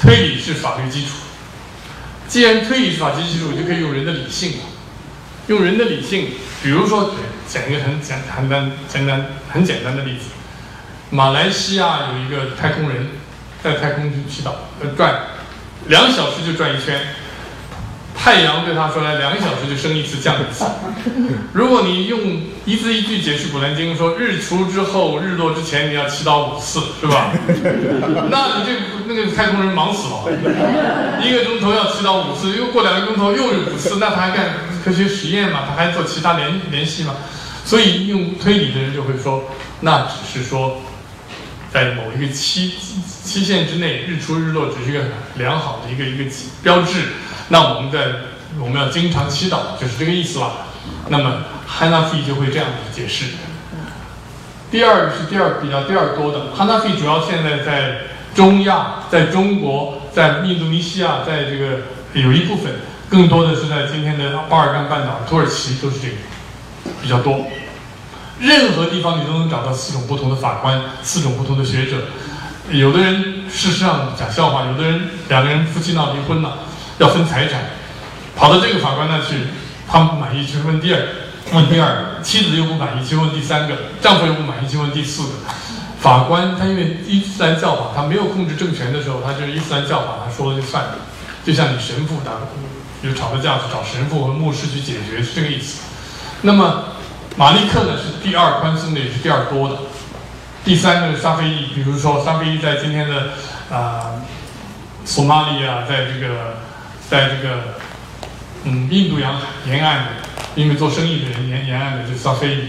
A: 推理是法律基础。既然推理是法律基础，就可以用人的理性了。用人的理性，比如说讲一个很简很单简单很简单的例子。马来西亚有一个太空人，在太空去祈祷，呃，转两小时就转一圈。太阳对他说来，两个小时就升一次降一次。如果你用一字一句解释《古兰经》，说日出之后、日落之前你要祈祷五次，是吧？那你这那个太空人忙死了，一个钟头要祈祷五次，又过两个钟头又是五次，那他还干科学实验嘛？他还做其他联联系吗？所以用推理的人就会说，那只是说。在某一个期期限之内，日出日落只是一个良好的一个一个标志。那我们在我们要经常祈祷，就是这个意思了。那么汉纳菲就会这样子解释。第二个是第二比较第二多的，汉纳菲主要现在在中亚，在中国，在印度尼西亚，在这个有一部分，更多的是在今天的巴尔干半岛、土耳其都是这个比较多。任何地方你都能找到四种不同的法官，四种不同的学者。有的人事实上讲笑话，有的人两个人夫妻闹离婚了，要分财产，跑到这个法官那去，他们不满意去问第二，问第二，妻子又不满意去问第三个，丈夫又不满意去问第四个。法官他因为伊斯兰教法，他没有控制政权的时候，他就是伊斯兰教法，他说了就算了。就像你神父打有吵个架去找神父和牧师去解决，是这个意思。那么马利克呢是第二宽松的，也是第二多的。第三个沙菲伊，比如说沙菲伊在今天的啊索马里啊，在这个在这个嗯印度洋沿岸的，因为做生意的人沿沿岸的，就沙菲伊。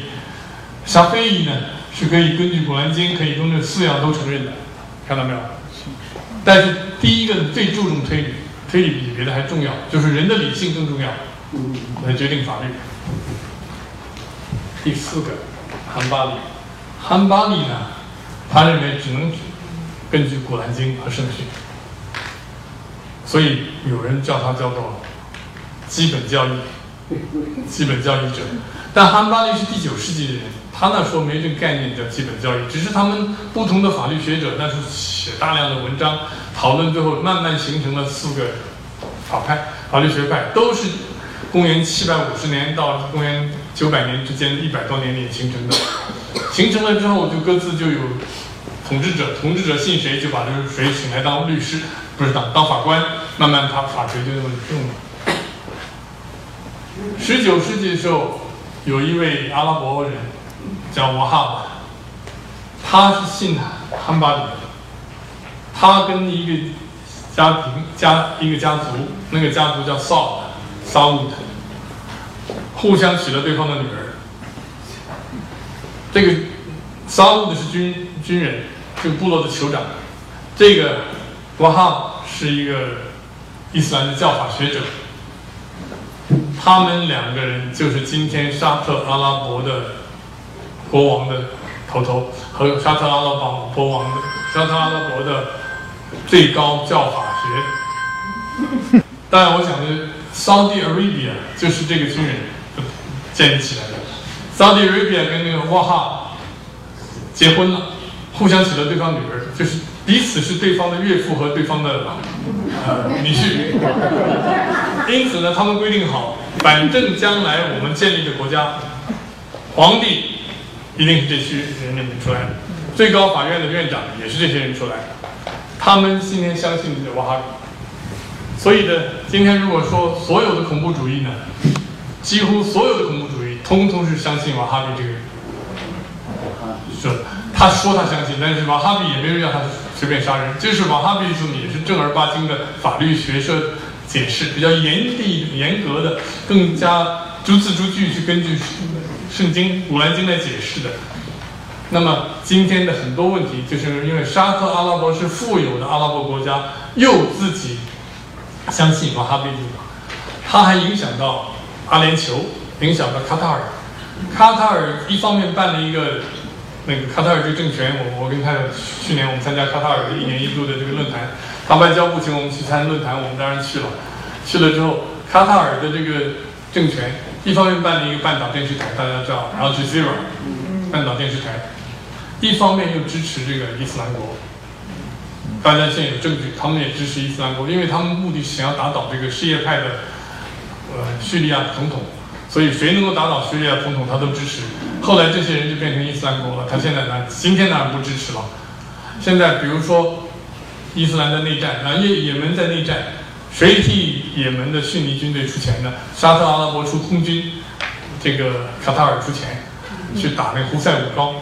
A: 沙菲伊呢是可以根据古兰经，可以跟这四样都承认的，看到没有？但是第一个最注重推理，推理比别的还重要，就是人的理性更重要，来决定法律。第四个，汉巴里，汉巴利呢，他认为只能根据古兰经和圣训，所以有人叫他叫做基本教义，基本教义者。但汉巴利是第九世纪的人，他那时候没这个概念叫基本教义，只是他们不同的法律学者那时候写大量的文章讨论，最后慢慢形成了四个法派法律学派，都是公元七百五十年到公元九百年之间一百多年里形成的。形成了之后，就各自就有统治者，统治者信谁就把这个谁请来当律师，不是当当法官，慢慢他法学就这么用了。十九世纪的时候。有一位阿拉伯人叫瓦哈巴，他是信汉巴里的，他跟一个家庭家一个家族，那个家族叫萨萨乌特，互相娶了对方的女儿。这个萨乌的是军军人，是部落的酋长。这个瓦哈是一个伊斯兰的教法学者。他们两个人就是今天沙特阿拉伯的国王的头头和沙特阿拉伯国王的沙特阿拉伯的最高教法学。当然，我想的 Saudi Arabia 就是这个军人建立起来的。Saudi Arabia 跟那个瓦哈结婚了，互相娶了对方女儿，就是彼此是对方的岳父和对方的呃女婿。因此呢，他们规定好。反正将来我们建立的国家，皇帝一定是这些人里面出来的，最高法院的院长也是这些人出来的。他们今天相信瓦哈，所以呢，今天如果说所有的恐怖主义呢，几乎所有的恐怖主通通是相信瓦哈比这个人。是，他说他相信，但是瓦哈比也没有让他随便杀人，就是瓦哈比么也是正儿八经的法律学社。解释比较严厉、严格的，更加逐字逐句去根据圣经《古兰经》来解释的。那么今天的很多问题，就是因为沙特阿拉伯是富有的阿拉伯国家，又自己相信瓦哈比主义，它还影响到阿联酋，影响到卡塔尔。卡塔尔一方面办了一个那个卡塔尔这个政权，我我跟他去年我们参加卡塔尔的一年一度的这个论坛。他外交部请我们去参论坛，我们当然去了。去了之后，卡塔尔的这个政权一方面办了一个半岛电视台，大家知道，Al Jazeera，半岛电视台；一方面又支持这个伊斯兰国。大家现在有证据，他们也支持伊斯兰国，因为他们目的是想要打倒这个什叶派的呃叙利亚总统，所以谁能够打倒叙利亚总统，他都支持。后来这些人就变成伊斯兰国了，他现在呢，今天当然不支持了。现在比如说。伊斯兰在内战，啊，也也门在内战，谁替也门的逊尼军队出钱呢？沙特阿拉伯出空军，这个卡塔尔出钱去打那胡塞武装。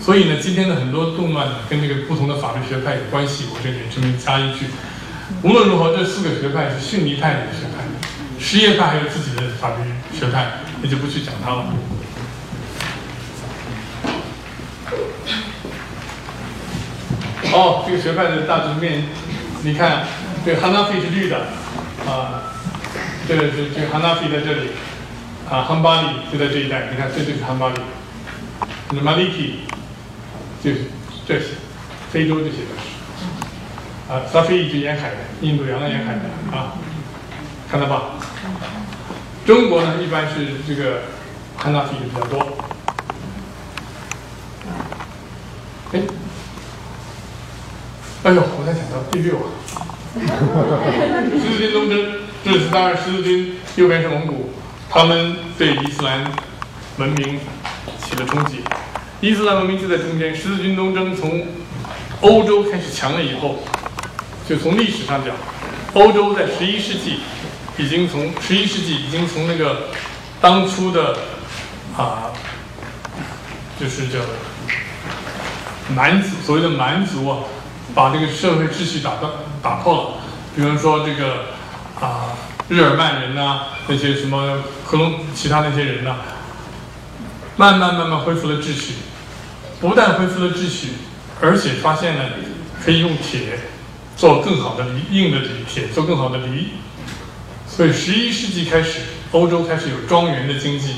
A: 所以呢，今天的很多动乱呢，跟这个不同的法律学派有关系。我这里这么加一句：无论如何，这四个学派是逊尼派的学派，什叶派还有自己的法律学派，那就不去讲它了。哦，这个学派的大致面，你看，这个 Hanafi 是绿的，啊，这个是这个 Hanafi 在这里，啊，Hanbali 就在这一带，你看这就是 Hanbali，那 Maliki 就是这些，非洲这些都是，啊，Safi 是沿海的，印度洋的沿海的，啊，看到吧？中国呢，一般是这个 Hanafi 比较多，哎。哎呦，我在想到第六啊，十字军东征，这是当然十字军右边是蒙古，他们对伊斯兰文明起了冲击。伊斯兰文明就在中间，十字军东征从欧洲开始强了以后，就从历史上讲，欧洲在十一世纪已经从十一世纪已经从那个当初的啊，就是叫蛮族所谓的蛮族啊，把这个社会秩序打断打破了。比如说这个啊，日耳曼人呐、那些什么克隆其他那些人呐、慢慢慢慢恢复了秩序。不但恢复了秩序，而且发现呢，可以用铁做更好的犁，硬的铁做更好的犁。所以十一世纪开始，欧洲开始有庄园的经济，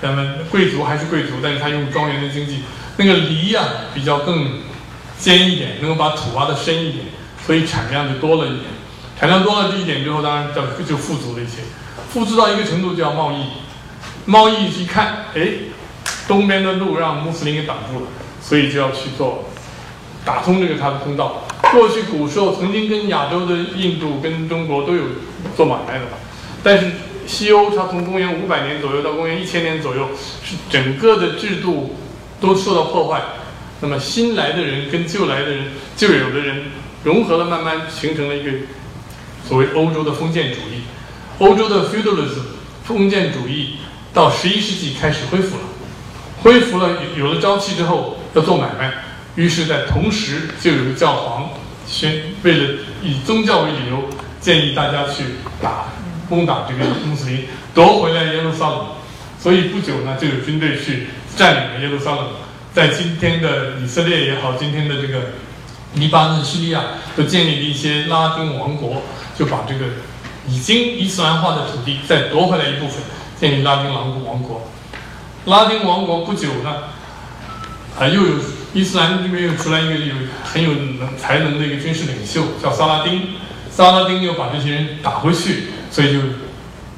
A: 咱们贵族还是贵族，但是他用庄园的经济，那个犁呀、比较更尖一点，能够把土挖的深一点，所以产量就多了一点。产量多了这一点之后，当然就就富足了一些，富足到一个程度就要贸易，贸易一看，哎，东边的路让穆斯林给挡住了，所以就要去做打通这个它的通道。过去古时候曾经跟亚洲的印度跟中国都有做买卖的嘛，但是西欧它从公元五百年左右到公元一千年左右，是整个的制度都受到破坏。那么新来的人跟旧来的人、旧有的人融合了，慢慢形成了一个所谓欧洲的封建主义。欧洲的 feudalism 封建主义到十一世纪开始恢复了，恢复了有有了朝气之后要做买卖，于是，在同时就有个教皇宣为了以宗教为理由，建议大家去打攻打这个穆斯林，夺回来耶路撒冷。所以不久呢，就有军队去占领了耶路撒冷。在今天的以色列也好，今天的这个黎巴嫩、叙利亚，都建立了一些拉丁王国，就把这个已经伊斯兰化的土地再夺回来一部分，建立拉丁王王国。拉丁王国不久呢，啊，又有伊斯兰这边又出来一个有很有能才能的一个军事领袖，叫萨拉丁。萨拉丁又把这些人打回去，所以就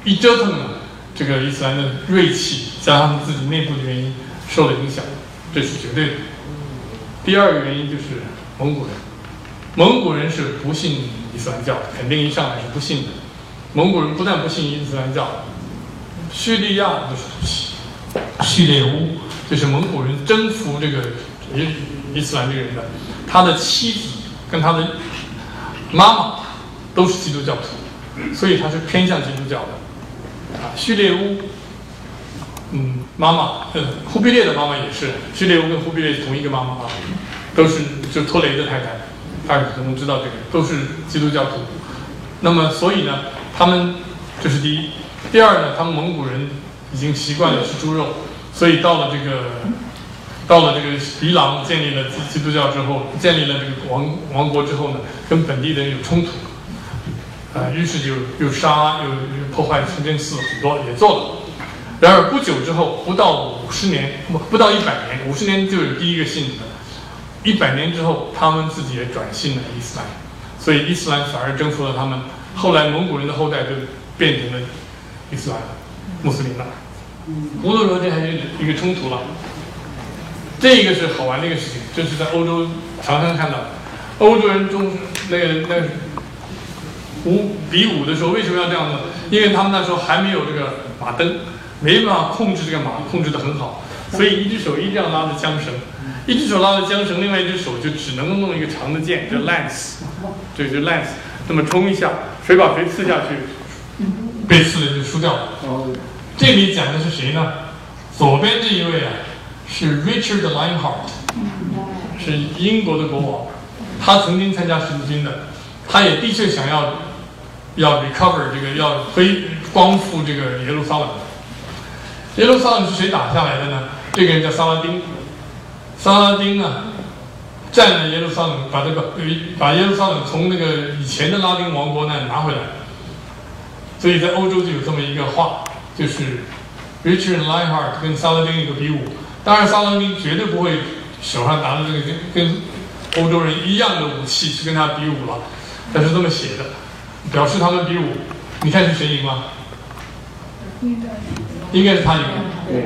A: 一折腾呢，这个伊斯兰的锐气加上自己内部的原因受了影响，这是绝对的。第二个原因就是蒙古人，蒙古人是不信伊斯兰教的，肯定一上来是不信的。蒙古人不但不信伊斯兰教，叙利亚就是叙列乌，就是蒙古人征服这个伊伊斯兰这个人的，他的妻子跟他的妈妈都是基督教徒，所以他是偏向基督教的。啊，叙列乌，嗯，妈妈，呃，忽必烈的妈妈也是，叙列乌跟忽必烈是同一个妈妈啊，都是就托雷的太太，大家可能知道这个，都是基督教徒。那么，所以呢，他们这是第一，第二呢，他们蒙古人已经习惯了吃猪肉，所以到了这个到了这个伊朗建立了基基督教之后，建立了这个王王国之后呢，跟本地的人有冲突，啊、于是就又杀又又破坏清真寺很多也做了。然而不久之后，不到五十年，不不到一百年，五十年就有第一个信的，一百年之后，他们自己也转信了伊斯兰，所以伊斯兰反而征服了他们。后来蒙古人的后代就变成了伊斯兰穆斯林了。无论如何，这还是一个冲突了。这个是好玩的一个事情，这是在欧洲常常看到的。欧洲人中那个那个舞比五的时候，为什么要这样呢？因为他们那时候还没有这个马灯，没办法控制这个马，控制得很好，所以一只手一定要拉着缰绳，一只手拉着缰绳，另外一只手就只能弄一个长的剑，叫 lance，这就 lance，这么冲一下，谁把谁刺下去，被刺的就输掉了。这里讲的是谁呢？左边这一位啊，是 Richard Lionheart，是英国的国王，他曾经参加十字军的，他也的确想要要 recover 这个要恢光复这个耶路撒冷。耶路撒冷是谁打下来的呢？这个人叫萨拉丁，萨拉丁呢，占了耶路撒冷，把这个呃把耶路撒冷从那个以前的拉丁王国那拿回来。所以在欧洲就有这么一个话，就是 Richard Lionheart 跟萨拉丁一个比武。当然，萨拉兵绝对不会手上拿着这个跟跟欧洲人一样的武器去跟他比武了，他是这么写的，表示他们比武。你看是谁赢了？应该是他赢了。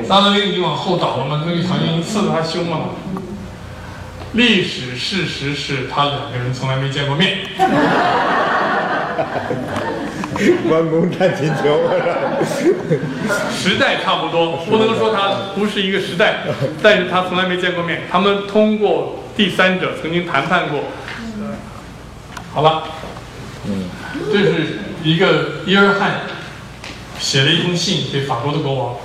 A: 萨拉丁已经往后倒了嘛，那个好像刺了他胸了嘛。历史事实是他两个人从来没见过面。
B: 关公战秦琼，
A: 时代差不多，不能说他不是一个时代，但是他从来没见过面。他们通过第三者曾经谈判过。好了，
B: 嗯，
A: 这是一个伊尔汗写了一封信给法国的国王，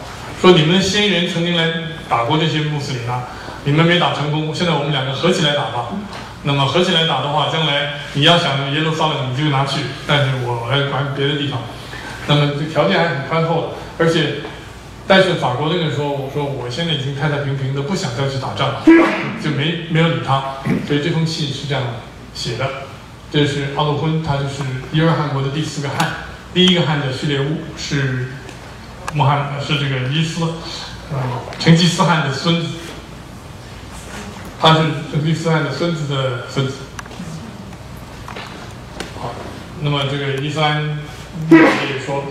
A: 说你们先人曾经来打过这些穆斯林啊，你们没打成功，现在我们两个合起来打吧。那么合起来打的话，将来你要想耶路撒冷，你就拿去，但是我来管别的地方。那么这条件还很宽厚的，而且，但是法国那个时候，我说我现在已经太太平平的，不想再去打仗了，就没没有理他。所以这封信是这样写的。这是阿鲁婚，他就是伊尔汗国的第四个汗，第一个汗的序列乌是穆罕是这个伊斯，呃，成吉思汗的孙子。他是成吉思汗的孙子的孙子。好，那么这个伊斯兰也说，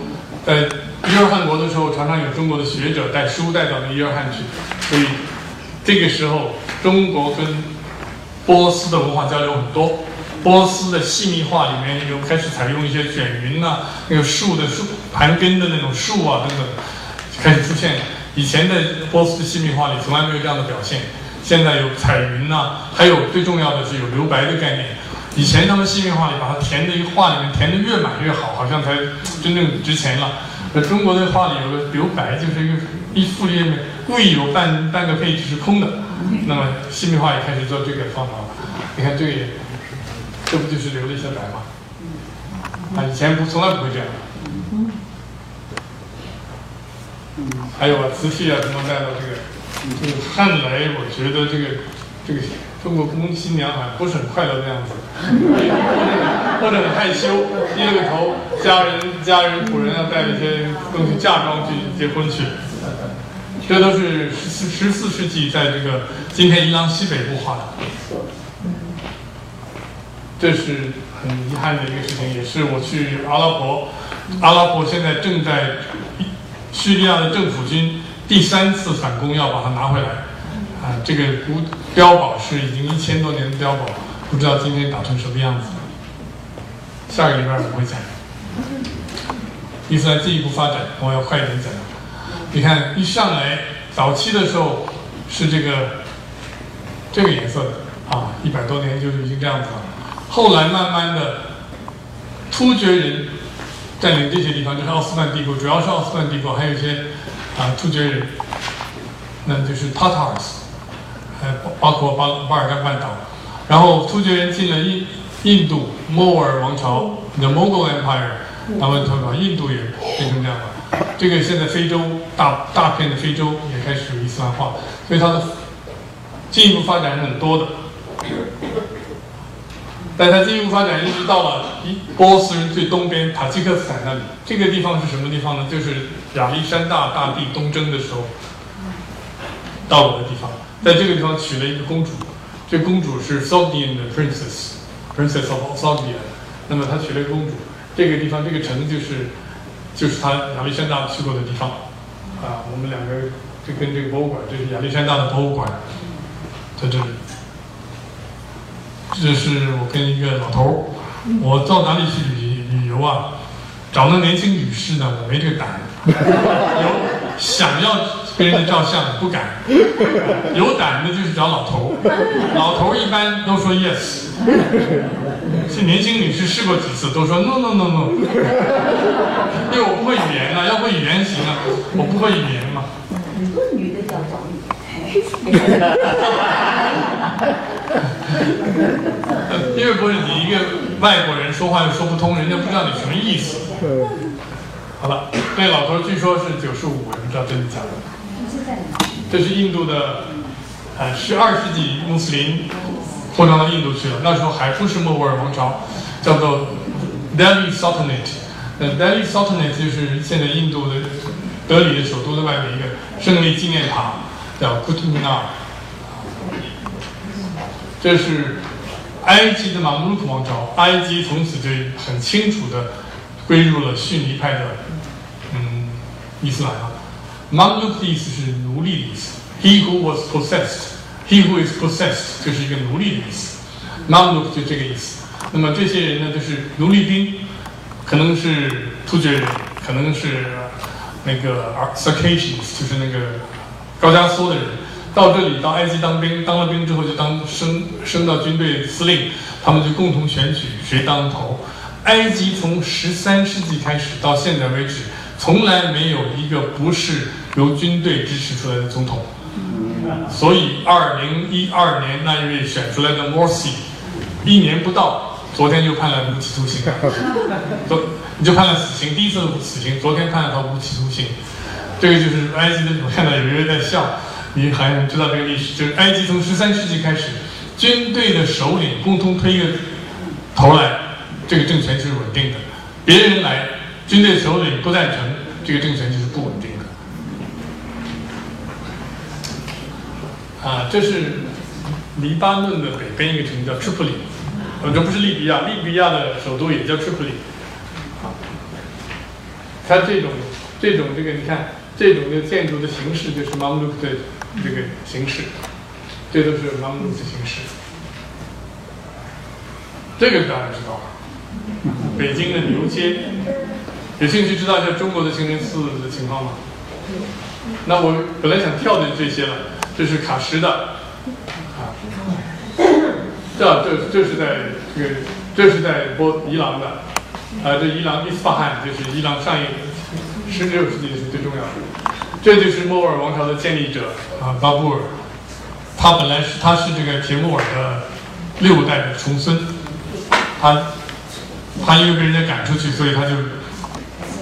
A: 在伊尔汗国的时候，常常有中国的学者带书带到那伊尔汗去，所以这个时候中国跟波斯的文化交流很多。波斯的细密画里面有开始采用一些卷云呐，那个树的树盘根的那种树啊等等，开始出现。以前的波斯的细密画里从来没有这样的表现。现在有彩云呐，还有最重要的是有留白的概念。以前他们细密画里把它填的一个画里面填的越满越好，好像才真正值钱了。那中国的画里有个留白，就是一个一幅页面故意有半半个配置是空的。那么细密画也开始做这个方法了。你看这个。这不就是留了一些白吗？啊，以前不从来不会这样。还有啊，瓷器啊，什么带到这个？这个看来，我觉得这个这个中国宫新娘好像不是很快乐的样子，或者很害羞，低了个头，家人家人仆人要带一些东西嫁妆去结婚去。这都是十四十四世纪在这个今天伊朗西北部画的。这是很遗憾的一个事情，也是我去阿拉伯，阿拉伯现在正在叙利亚的政府军第三次反攻，要把它拿回来。啊，这个古碉堡是已经一千多年的碉堡，不知道今天打成什么样子。下个礼拜我会讲，伊斯兰进一步发展，我要快一点讲。你看，一上来早期的时候是这个这个颜色的啊，一百多年就是已经这样子了。后来慢慢的，突厥人占领这些地方，就是奥斯曼帝国，主要是奥斯曼帝国，还有一些啊突厥人，那就是 Tatars，还包括巴巴尔干半岛，然后突厥人进了印印度，摩尔王朝，The Mughal Empire，他们他把印度也变成这样了。这个现在非洲大大片的非洲也开始伊斯兰化，所以它的进一步发展是很多的。但它进一步发展，一直到了一波斯人最东边塔吉克斯坦那里。这个地方是什么地方呢？就是亚历山大大帝东征的时候到过的地方。在这个地方娶了一个公主，这公主是 s o g d i a n 的 princess，princess of s o g d i a n 那么他娶了一个公主，这个地方这个城就是就是他亚历山大去过的地方。啊，我们两个就跟这个博物馆，这是亚历山大的博物馆，在这里。这是我跟一个老头儿，我到哪里去旅旅游啊？找那年轻女士呢，我没这个胆。有想要跟人家照相不敢，有胆的就是找老头儿。老头儿一般都说 yes，这年轻女士试过几次都说 no no no no，因为我不会语言啊，要会语言行啊，我不会语言嘛。
D: 很多女的想找你。
A: 因为不是你一个外国人说话又说不通，人家不知道你什么意思。好了，那老头据说是九十五，也不知道真的假的。这是印度的，呃，是二世纪穆斯林扩张到印度去了。那时候还不是莫卧儿王朝，叫做 Delhi Sultanate。呃，Delhi Sultanate 就是现在印度的德里的首都的外面一个胜利纪念塔，叫 Qutb Minar。这是埃及的马穆鲁克王朝，埃及从此就很清楚的归入了逊尼派的嗯伊斯兰了。马穆鲁克的意思是奴隶的意思，He who was possessed，，he who is possessed 就是一个奴隶的意思，mamluk 就这个意思。那么这些人呢，就是奴隶兵，可能是突厥人，可能是那个 Circassians，就是那个高加索的人。到这里到埃及当兵，当了兵之后就当升升到军队司令，他们就共同选举谁当头。埃及从十三世纪开始到现在为止，从来没有一个不是由军队支持出来的总统。所以，二零一二年那一位选出来的 Morsi，一年不到，昨天就判了无期徒刑。昨你就判了死刑，第一次死刑，昨天判了他无期徒刑。这个就是埃及的，我看到有人在笑。你好像知道这个历史，就是埃及从十三世纪开始，军队的首领共同推一个头来，这个政权就是稳定的；别人来，军队首领不赞成，这个政权就是不稳定的。啊，这是黎巴嫩的北边一个城市叫 Tripoli，呃，这不是利比亚，利比亚的首都也叫 Tripoli。啊，它这种这种这个，你看这种的建筑的形式就是 mamuk 的。这个形式，这都是马木的形式。这个当然知道了。北京的牛街，有兴趣知道一下中国的清真寺的情况吗？那我本来想跳的这些了，这是卡什的，啊，这这这是在这个这是在波伊朗的，啊，这伊朗伊斯法罕就是伊朗上一十六世纪是最重要的。这就是莫尔王朝的建立者啊，巴布尔。他本来是他是这个铁木尔的六代的重孙。他他因为被人家赶出去，所以他就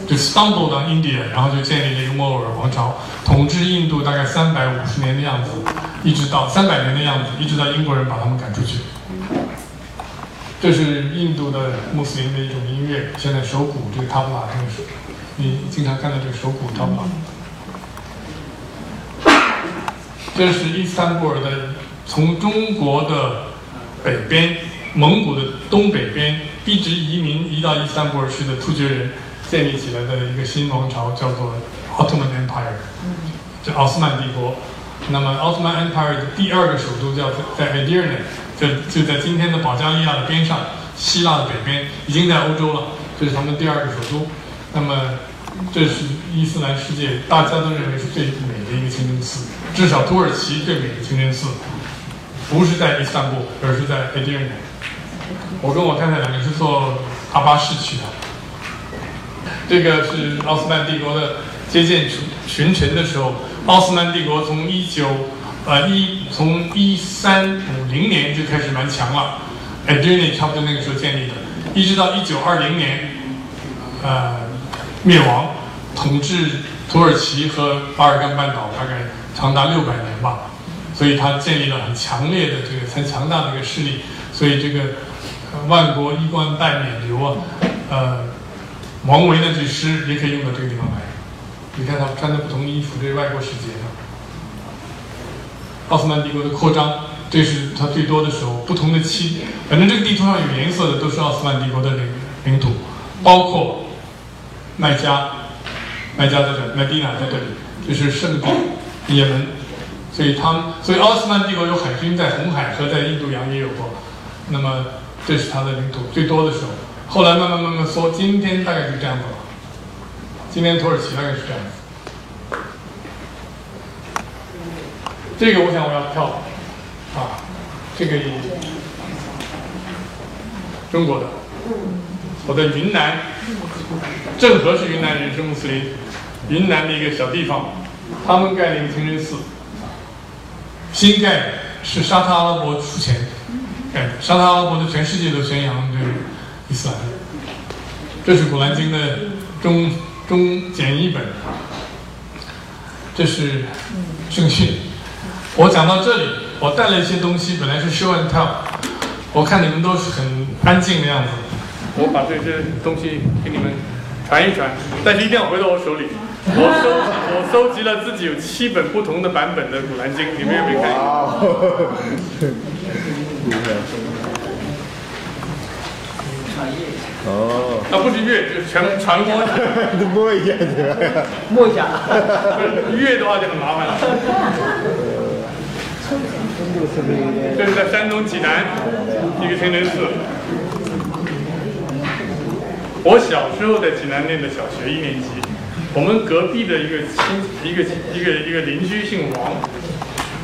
A: 就 stumbled on India，然后就建立了一个莫尔王朝，统治印度大概三百五十年的样子，一直到三百年的样子，一直到英国人把他们赶出去。这是印度的穆斯林的一种音乐，现在手鼓这个塔布拉，这个是你经常看到这个手鼓塔布拉。这是伊斯坦布尔的，从中国的北边、蒙古的东北边一直移民移到伊斯坦布尔去的突厥人建立起来的一个新王朝，叫做奥特曼 Empire，叫奥斯曼帝国。那么奥斯曼 Empire 的第二个首都叫在 Edirne，就就在今天的保加利亚的边上，希腊的北边，已经在欧洲了。这是他们第二个首都。那么。这是伊斯兰世界大家都认为是最美的一个清真寺，至少土耳其最美的清真寺，不是在伊斯坦布尔，而是在埃迪尔内。我跟我太太两个是坐阿巴士去的。这个是奥斯曼帝国的接见群群臣的时候，奥斯曼帝国从一九呃一从一三五零年就开始蛮强了，埃迪尔内差不多那个时候建立的，一直到一九二零年，呃。灭亡，统治土耳其和巴尔干半岛大概长达六百年吧，所以他建立了很强烈的这个很强大的一个势力，所以这个万国衣冠拜冕旒啊，呃，王维那句诗也可以用到这个地方来。你看他穿的不同衣服，这外国使节的。奥斯曼帝国的扩张，这是他最多的时候，不同的期，反正这个地图上有颜色的都是奥斯曼帝国的领领土，包括。麦加，麦加在这，麦地那在这里，这是圣地，也门，所以他们，所以奥斯曼帝国有海军在红海和在印度洋也有过，那么这是它的领土最多的时候，后来慢慢慢慢缩，今天大概就这样子了，今天土耳其大概是这样子，这个我想我要跳，啊，这个中国的，我在云南。郑和是云南人，是穆斯林，云南的一个小地方，他们盖了一个清真寺，新盖，是沙特阿拉伯出钱盖的。沙特阿拉伯的全世界都宣扬这个伊斯兰。这是《古兰经》的中中简译本，这是圣训。我讲到这里，我带了一些东西，本来是 show and tell，我看你们都是很安静的样子，我把这些东西给你们。传一传，但是一定要回到我手里。我收我收集了自己有七本不同的版本的《古兰经》，你们有没有看？哦，那不是阅，就是全传播，
B: 摸一下，
C: 摸一下。
A: 阅的话就很麻烦了。这是在山东济南一个清真寺。我小时候在济南念的小学一年级，我们隔壁的一个亲一个一个一个邻居姓王，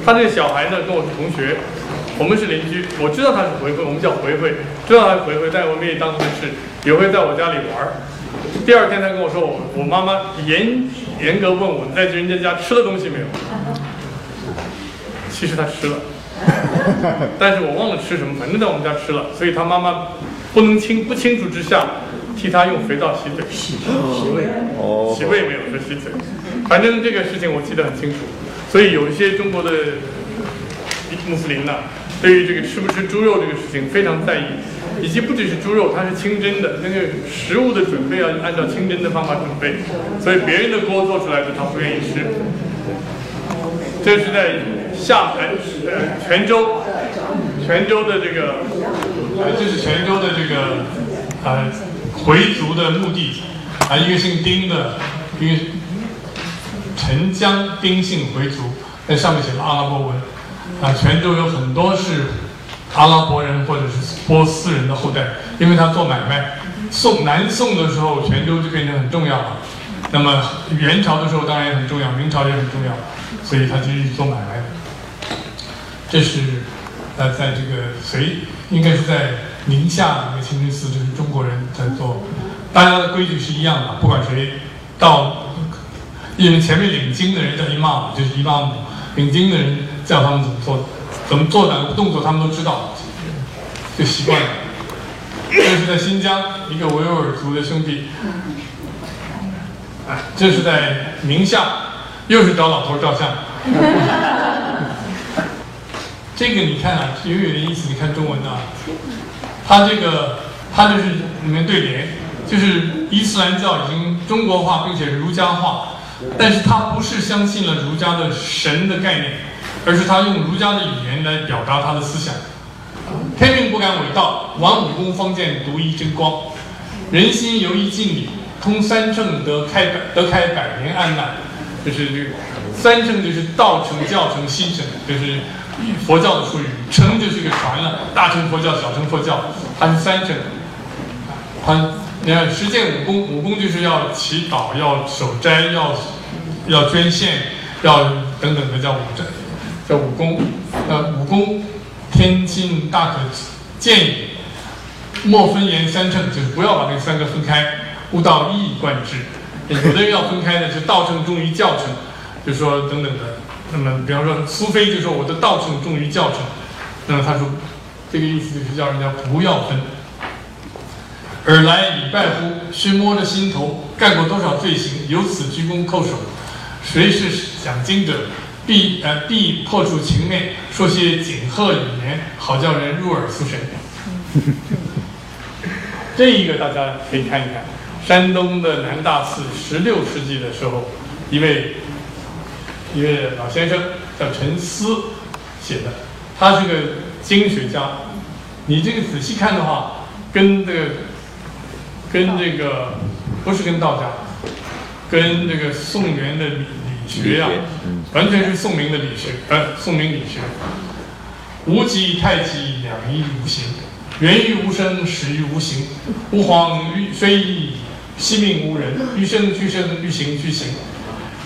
A: 他这个小孩呢跟我是同学，我们是邻居，我知道他是回回，我们叫回回，知道他是回回，但我们也当同事，也会在我家里玩儿。第二天他跟我说，我我妈妈严严格问我在人家家吃了东西没有，其实他吃了。但是我忘了吃什么，反正在我们家吃了，所以他妈妈不能清不清楚之下，替他用肥皂洗嘴，洗胃，
B: 哦。
A: 洗胃没有，是洗嘴，反正这个事情我记得很清楚，所以有一些中国的穆斯林呢，对于这个吃不吃猪肉这个事情非常在意，以及不只是猪肉，它是清真的，那个食物的准备要按照清真的方法准备，所以别人的锅做出来的他不愿意吃。这是在厦门呃泉州，泉州的这个呃这是泉州的这个呃回族的墓地啊，一个姓丁的，一个陈江丁姓回族，在上面写了阿拉伯文啊，泉州有很多是阿拉伯人或者是波斯人的后代，因为他做买卖。宋南宋的时候，泉州就变成很重要了。那么元朝的时候当然也很重要，明朝也很重要，所以他就一直做买卖的。这是呃，在这个隋，应该是在宁夏那个清真寺，就是中国人在做，大家的规矩是一样的，不管谁到，因为前面领经的人叫伊玛目，就是伊玛目，领经的人叫他们怎么做，怎么做哪个动作，他们都知道，就习惯了。这是在新疆一个维吾尔族的兄弟，啊，这是在宁夏，又是找老头照相。这个你看啊，有有点意思。你看中文啊，它这个它就是里面对联，就是伊斯兰教已经中国化，并且儒家化，但是它不是相信了儒家的神的概念，而是他用儒家的语言来表达他的思想。天命不敢违道，玩武功方见独一真光。人心由一敬礼，通三乘得开百得开百年安难。就是这个三乘就是道成、教成、心成，就是佛教的术语。成就是个船了，大乘佛教、小乘佛教，它是三乘。他你看实践武功，武功就是要祈祷、要守斋、要要捐献、要等等的叫武斋，叫武功。呃，武功天性大可见也，莫分言三乘，就是不要把那三个分开，悟道一以贯之。有的人要分开的，就道乘重于教乘，就说等等的。那么，比方说苏菲就说我的道乘重于教乘，那么他说这个意思就是叫人家不要分。尔来礼拜乎？须摸着心头，干过多少罪行，由此鞠躬叩首。谁是讲经者？必呃必破除情面，说些锦贺语言，好叫人入耳服神。这一个大家可以看一看，山东的南大寺，十六世纪的时候，一位一位老先生叫陈思写的，他是个经学家。你这个仔细看的话，跟这个跟这个不是跟道家，跟这个宋元的理理学呀、完全是宋明的理学，呃，宋明理学。无极太极，两仪无形，源于无声，始于无形。吾皇欲非义，惜命无人。欲生俱生，欲行俱行。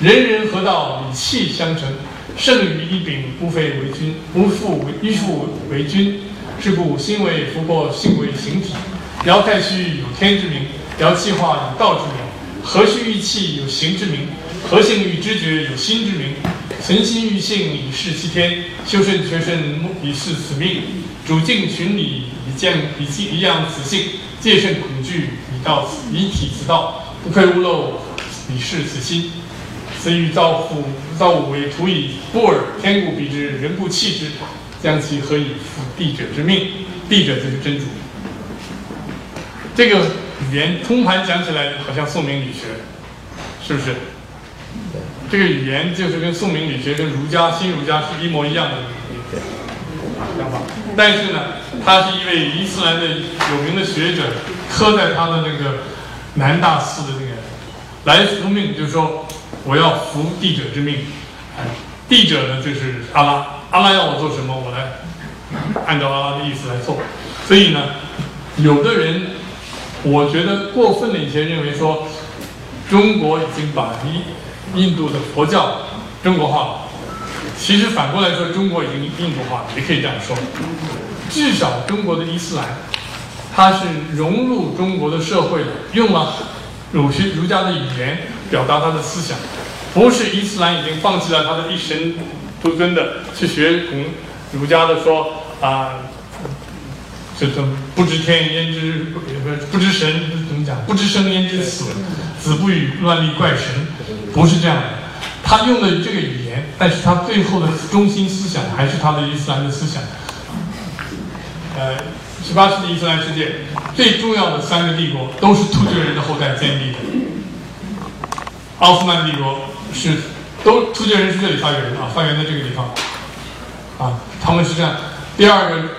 A: 人人合道，以气相成。圣于一柄，无非为君，无复为依父为君。是故心为福过，性为形体。尧太虚有天之名，尧气化有道之名。何须欲气有形之名？何性欲知觉有心之名？存心欲性以示其天，修身全身以示此命。主敬群礼以见以敬以养此性，戒慎恐惧以道以体此道，不愧屋漏以示此心。此欲造父造物为徒以不尔，天故彼之，人故弃之，将其何以复地者之命？地者就是真主。这个语言通盘讲起来，好像宋明理学，是不是？这个语言就是跟宋明理学、跟儒家、新儒家是一模一样的想法。但是呢，他是一位伊斯兰的有名的学者，刻在他的那个南大寺的那个来福命，就是说我要服帝者之命。哎，帝者呢就是阿拉，阿拉要我做什么，我来按照阿拉的意思来做。所以呢，有的人我觉得过分了一些，认为说中国已经把印印度的佛教中国化了。其实反过来说，中国已经印度化了，也可以这样说。至少中国的伊斯兰，它是融入中国的社会了，用了儒学儒家的语言表达他的思想，不是伊斯兰已经放弃了他的一神独尊的去学孔儒家的说啊，这这不知天焉知不不不知神怎么讲？不知生焉知死？子不语乱立怪神，不是这样的。他用的这个语言，但是他最后的中心思想还是他的伊斯兰的思想。呃，十八世纪伊斯兰世界最重要的三个帝国都是突厥人的后代建立的。奥斯曼帝国是都突厥人是这里发源的啊，发源在这个地方啊，他们是这样。第二个，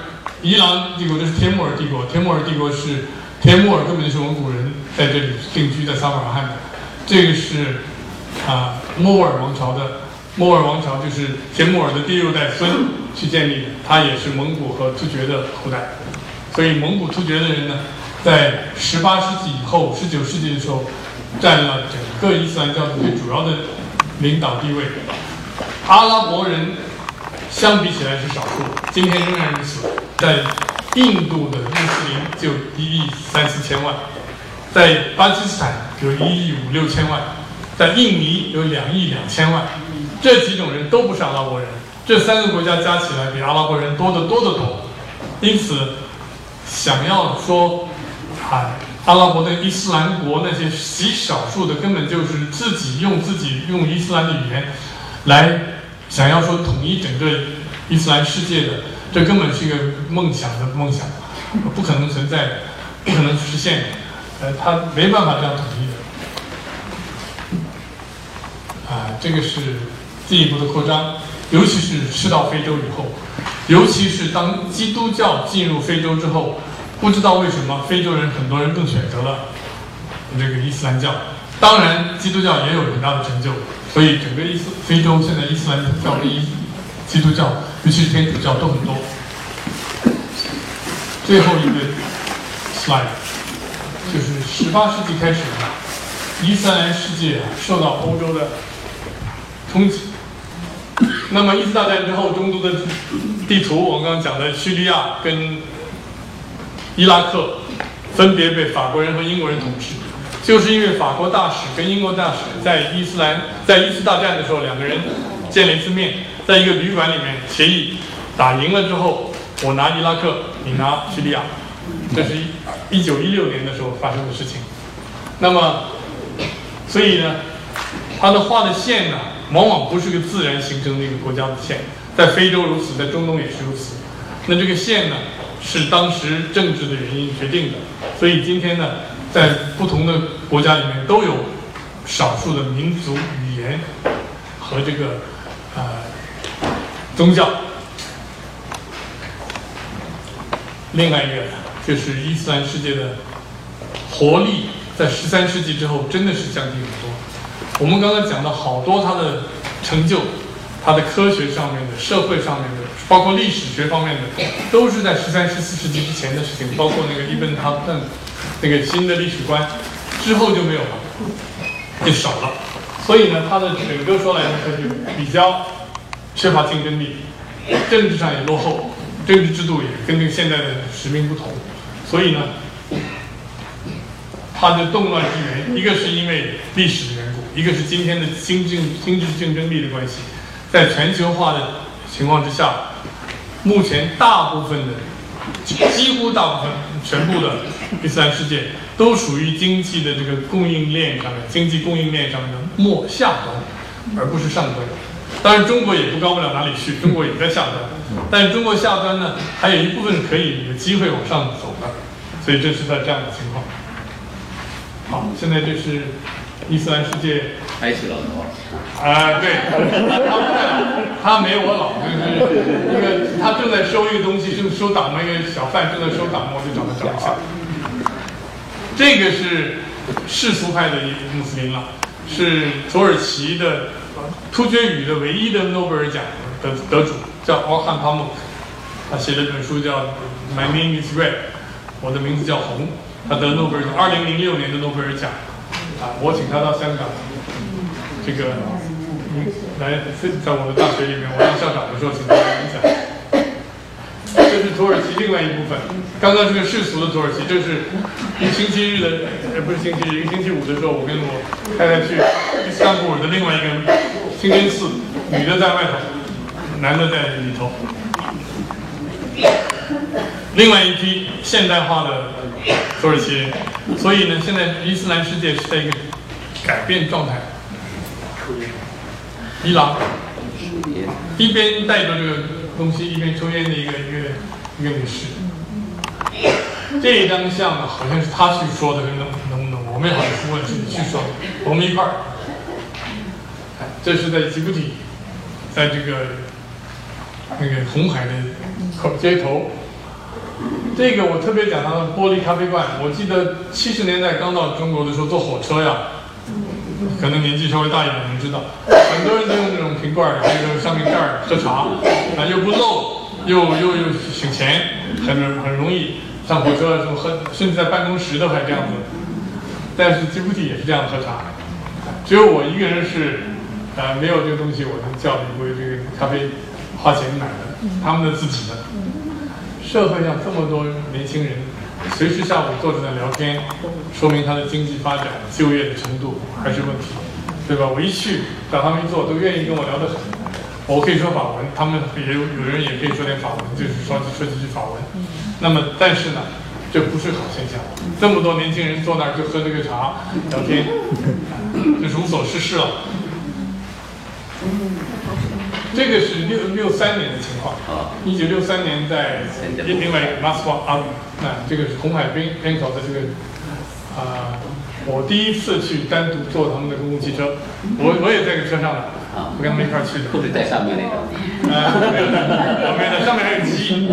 A: 伊朗帝国就是帖木儿帝国，帖木儿帝国是帖木儿根本就是蒙古人在这里定居在撒马尔罕的，这个是啊莫尔王朝的。莫尔王朝就是帖木儿的第六代孙去建立的，他也是蒙古和突厥的后代，所以蒙古突厥的人呢，在十八世纪以后、十九世纪的时候，占了整个伊斯兰教的最主要的领导地位。阿拉伯人相比起来是少数，今天仍然如此。在印度的穆斯林就一亿三四千万，在巴基斯坦有一亿五六千万，在印尼有两亿两千万。这几种人都不是阿拉伯人，这三个国家加起来比阿拉伯人多得多得多。因此，想要说啊，阿拉伯的伊斯兰国那些极少数的，根本就是自己用自己用伊斯兰的语言来想要说统一整个伊斯兰世界的，这根本是一个梦想的梦想，不可能存在的，不可能实现的。呃，他没办法这样统一的。啊，这个是。进一步的扩张，尤其是吃到非洲以后，尤其是当基督教进入非洲之后，不知道为什么非洲人很多人更选择了这个伊斯兰教。当然，基督教也有很大的成就，所以整个伊斯非洲现在伊斯兰教跟伊基督教，尤其是天主教都很多。最后一个 slide 就是十八世纪开始，伊斯兰世界受到欧洲的冲击。那么一次大战之后，中东的地图，我刚刚讲的叙利亚跟伊拉克分别被法国人和英国人统治，就是因为法国大使跟英国大使在伊斯兰在一次大战的时候，两个人见了一次面，在一个旅馆里面协议，打赢了之后，我拿伊拉克，你拿叙利亚，这是一一九一六年的时候发生的事情。那么，所以呢，他的画的线呢？往往不是个自然形成的一个国家的线，在非洲如此，在中东也是如此。那这个线呢，是当时政治的原因决定的。所以今天呢，在不同的国家里面都有少数的民族语言和这个呃宗教。另外一个就是伊斯兰世界的活力，在十三世纪之后真的是降低很多。我们刚才讲的好多他的成就，他的科学上面的、社会上面的，包括历史学方面的，都是在十三、十四世纪之前的事情。包括那个伊本·哈顿那个新的历史观，之后就没有了，就少了。所以呢，他的整个说来呢，他就比较缺乏竞争力，政治上也落后，政治制度也跟这个现在的时命不同。所以呢，他的动乱之源，一个是因为历史的缘故。一个是今天的经济经济竞争力的关系，在全球化的情况之下，目前大部分的几乎大部分全部的伊斯兰世界都属于经济的这个供应链上面，经济供应链上面的末下端，而不是上端。当然，中国也不高不了哪里去，中国也在下端。但是中国下端呢，还有一部分可以有机会往上走的，所以这是在这样的情况。好，现在这是。伊斯兰世界
C: 开始了，
A: 啊，对，他没有我老，就是一个他正在收一个东西，正收档嘛，一个小贩正在收档嘛，我就找他找一下。这个是世俗派的穆斯林了，是土耳其的突厥语的唯一的诺贝尔奖得得主，叫奥汉帕姆他写了一本书叫《My Name Is Red》，我的名字叫红。他得诺贝尔奖二零零六年的诺贝尔奖，啊，我请他到香港，这个嗯来在我的大学里面，我当校长的时候请他来演讲。土耳其另外一部分。刚刚这个世俗的土耳其，这是一个星期日的，呃，不是星期日，一个星期五的时候，我跟我太太去伊斯坦布尔的另外一个清真寺，女的在外头，男的在里头。另外一批现代化的土耳其，所以呢，现在伊斯兰世界是在一个改变状态。伊朗一边带着这个东西，一边抽烟的一个一个一个女士。这一张相呢，好像是他去说的，能能不能？我们也好意思问，是你去说的，我们一块儿。这是在吉布提，在这个那个红海的口街头。这个我特别讲它的玻璃咖啡罐。我记得七十年代刚到中国的时候，坐火车呀，可能年纪稍微大一点的人知道，很多人都用这种瓶罐儿，那个上面盖儿喝茶，啊又不漏，又又又省钱，很很容易上火车什么喝，甚至在办公室都还这样子。但是吉布提也是这样喝茶，只有我一个人是，呃，没有这个东西，我能叫一杯这个咖啡，花钱买的，他们的自己的。社会上这么多年轻人，随时下午坐着在聊天，说明他的经济发展、就业的程度还是问题，对吧？我一去找他们一坐，都愿意跟我聊得很。我可以说法文，他们也有有人也可以说点法文，就是说说几句法文。那么，但是呢，这不是好现象。这么多年轻人坐那儿就喝这个茶聊天，就是无所事事了。这个是六六三年的情况，一九六三年在另外一个 s c o 啊，那这个是红海边边口的这个啊、我第一次去单独坐他们的公共汽车，我我也在这个车上的，我跟他们一块儿去的。
C: 裤子带上面那个，
A: 啊，没有的，我没有的，上面还有鸡。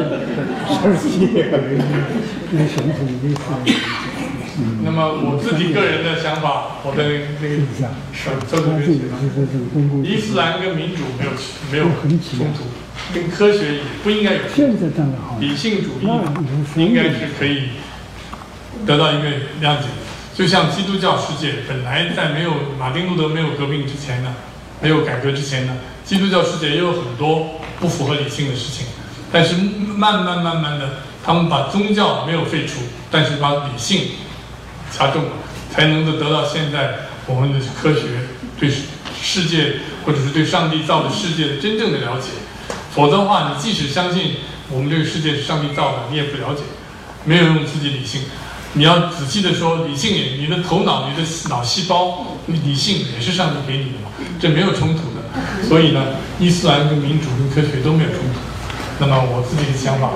A: 那么我自己个人的想法，我的那个呃，周同学写的，伊斯兰跟民主没有没有冲突，跟科学也不应该有冲
E: 现
A: 突。
E: 在当然好，
A: 理性主义应该是可以得到一个谅解。就像基督教世界本来在没有马丁路德没有革命之前呢，没有改革之前呢，基督教世界也有很多不符合理性的事情。但是慢慢慢慢的，他们把宗教没有废除，但是把理性加重了，才能够得到现在我们的科学对世界或者是对上帝造的世界的真正的了解。否则的话，你即使相信我们这个世界是上帝造的，你也不了解，没有用自己理性。你要仔细的说，理性也，你的头脑、你的脑细胞，理性也是上帝给你的嘛，这没有冲突的。所以呢，伊斯兰跟民主跟科学都没有冲突。那么我自己的想法，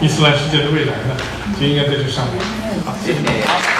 A: 伊斯兰世界的未来呢，就应该在这上面。好，谢谢。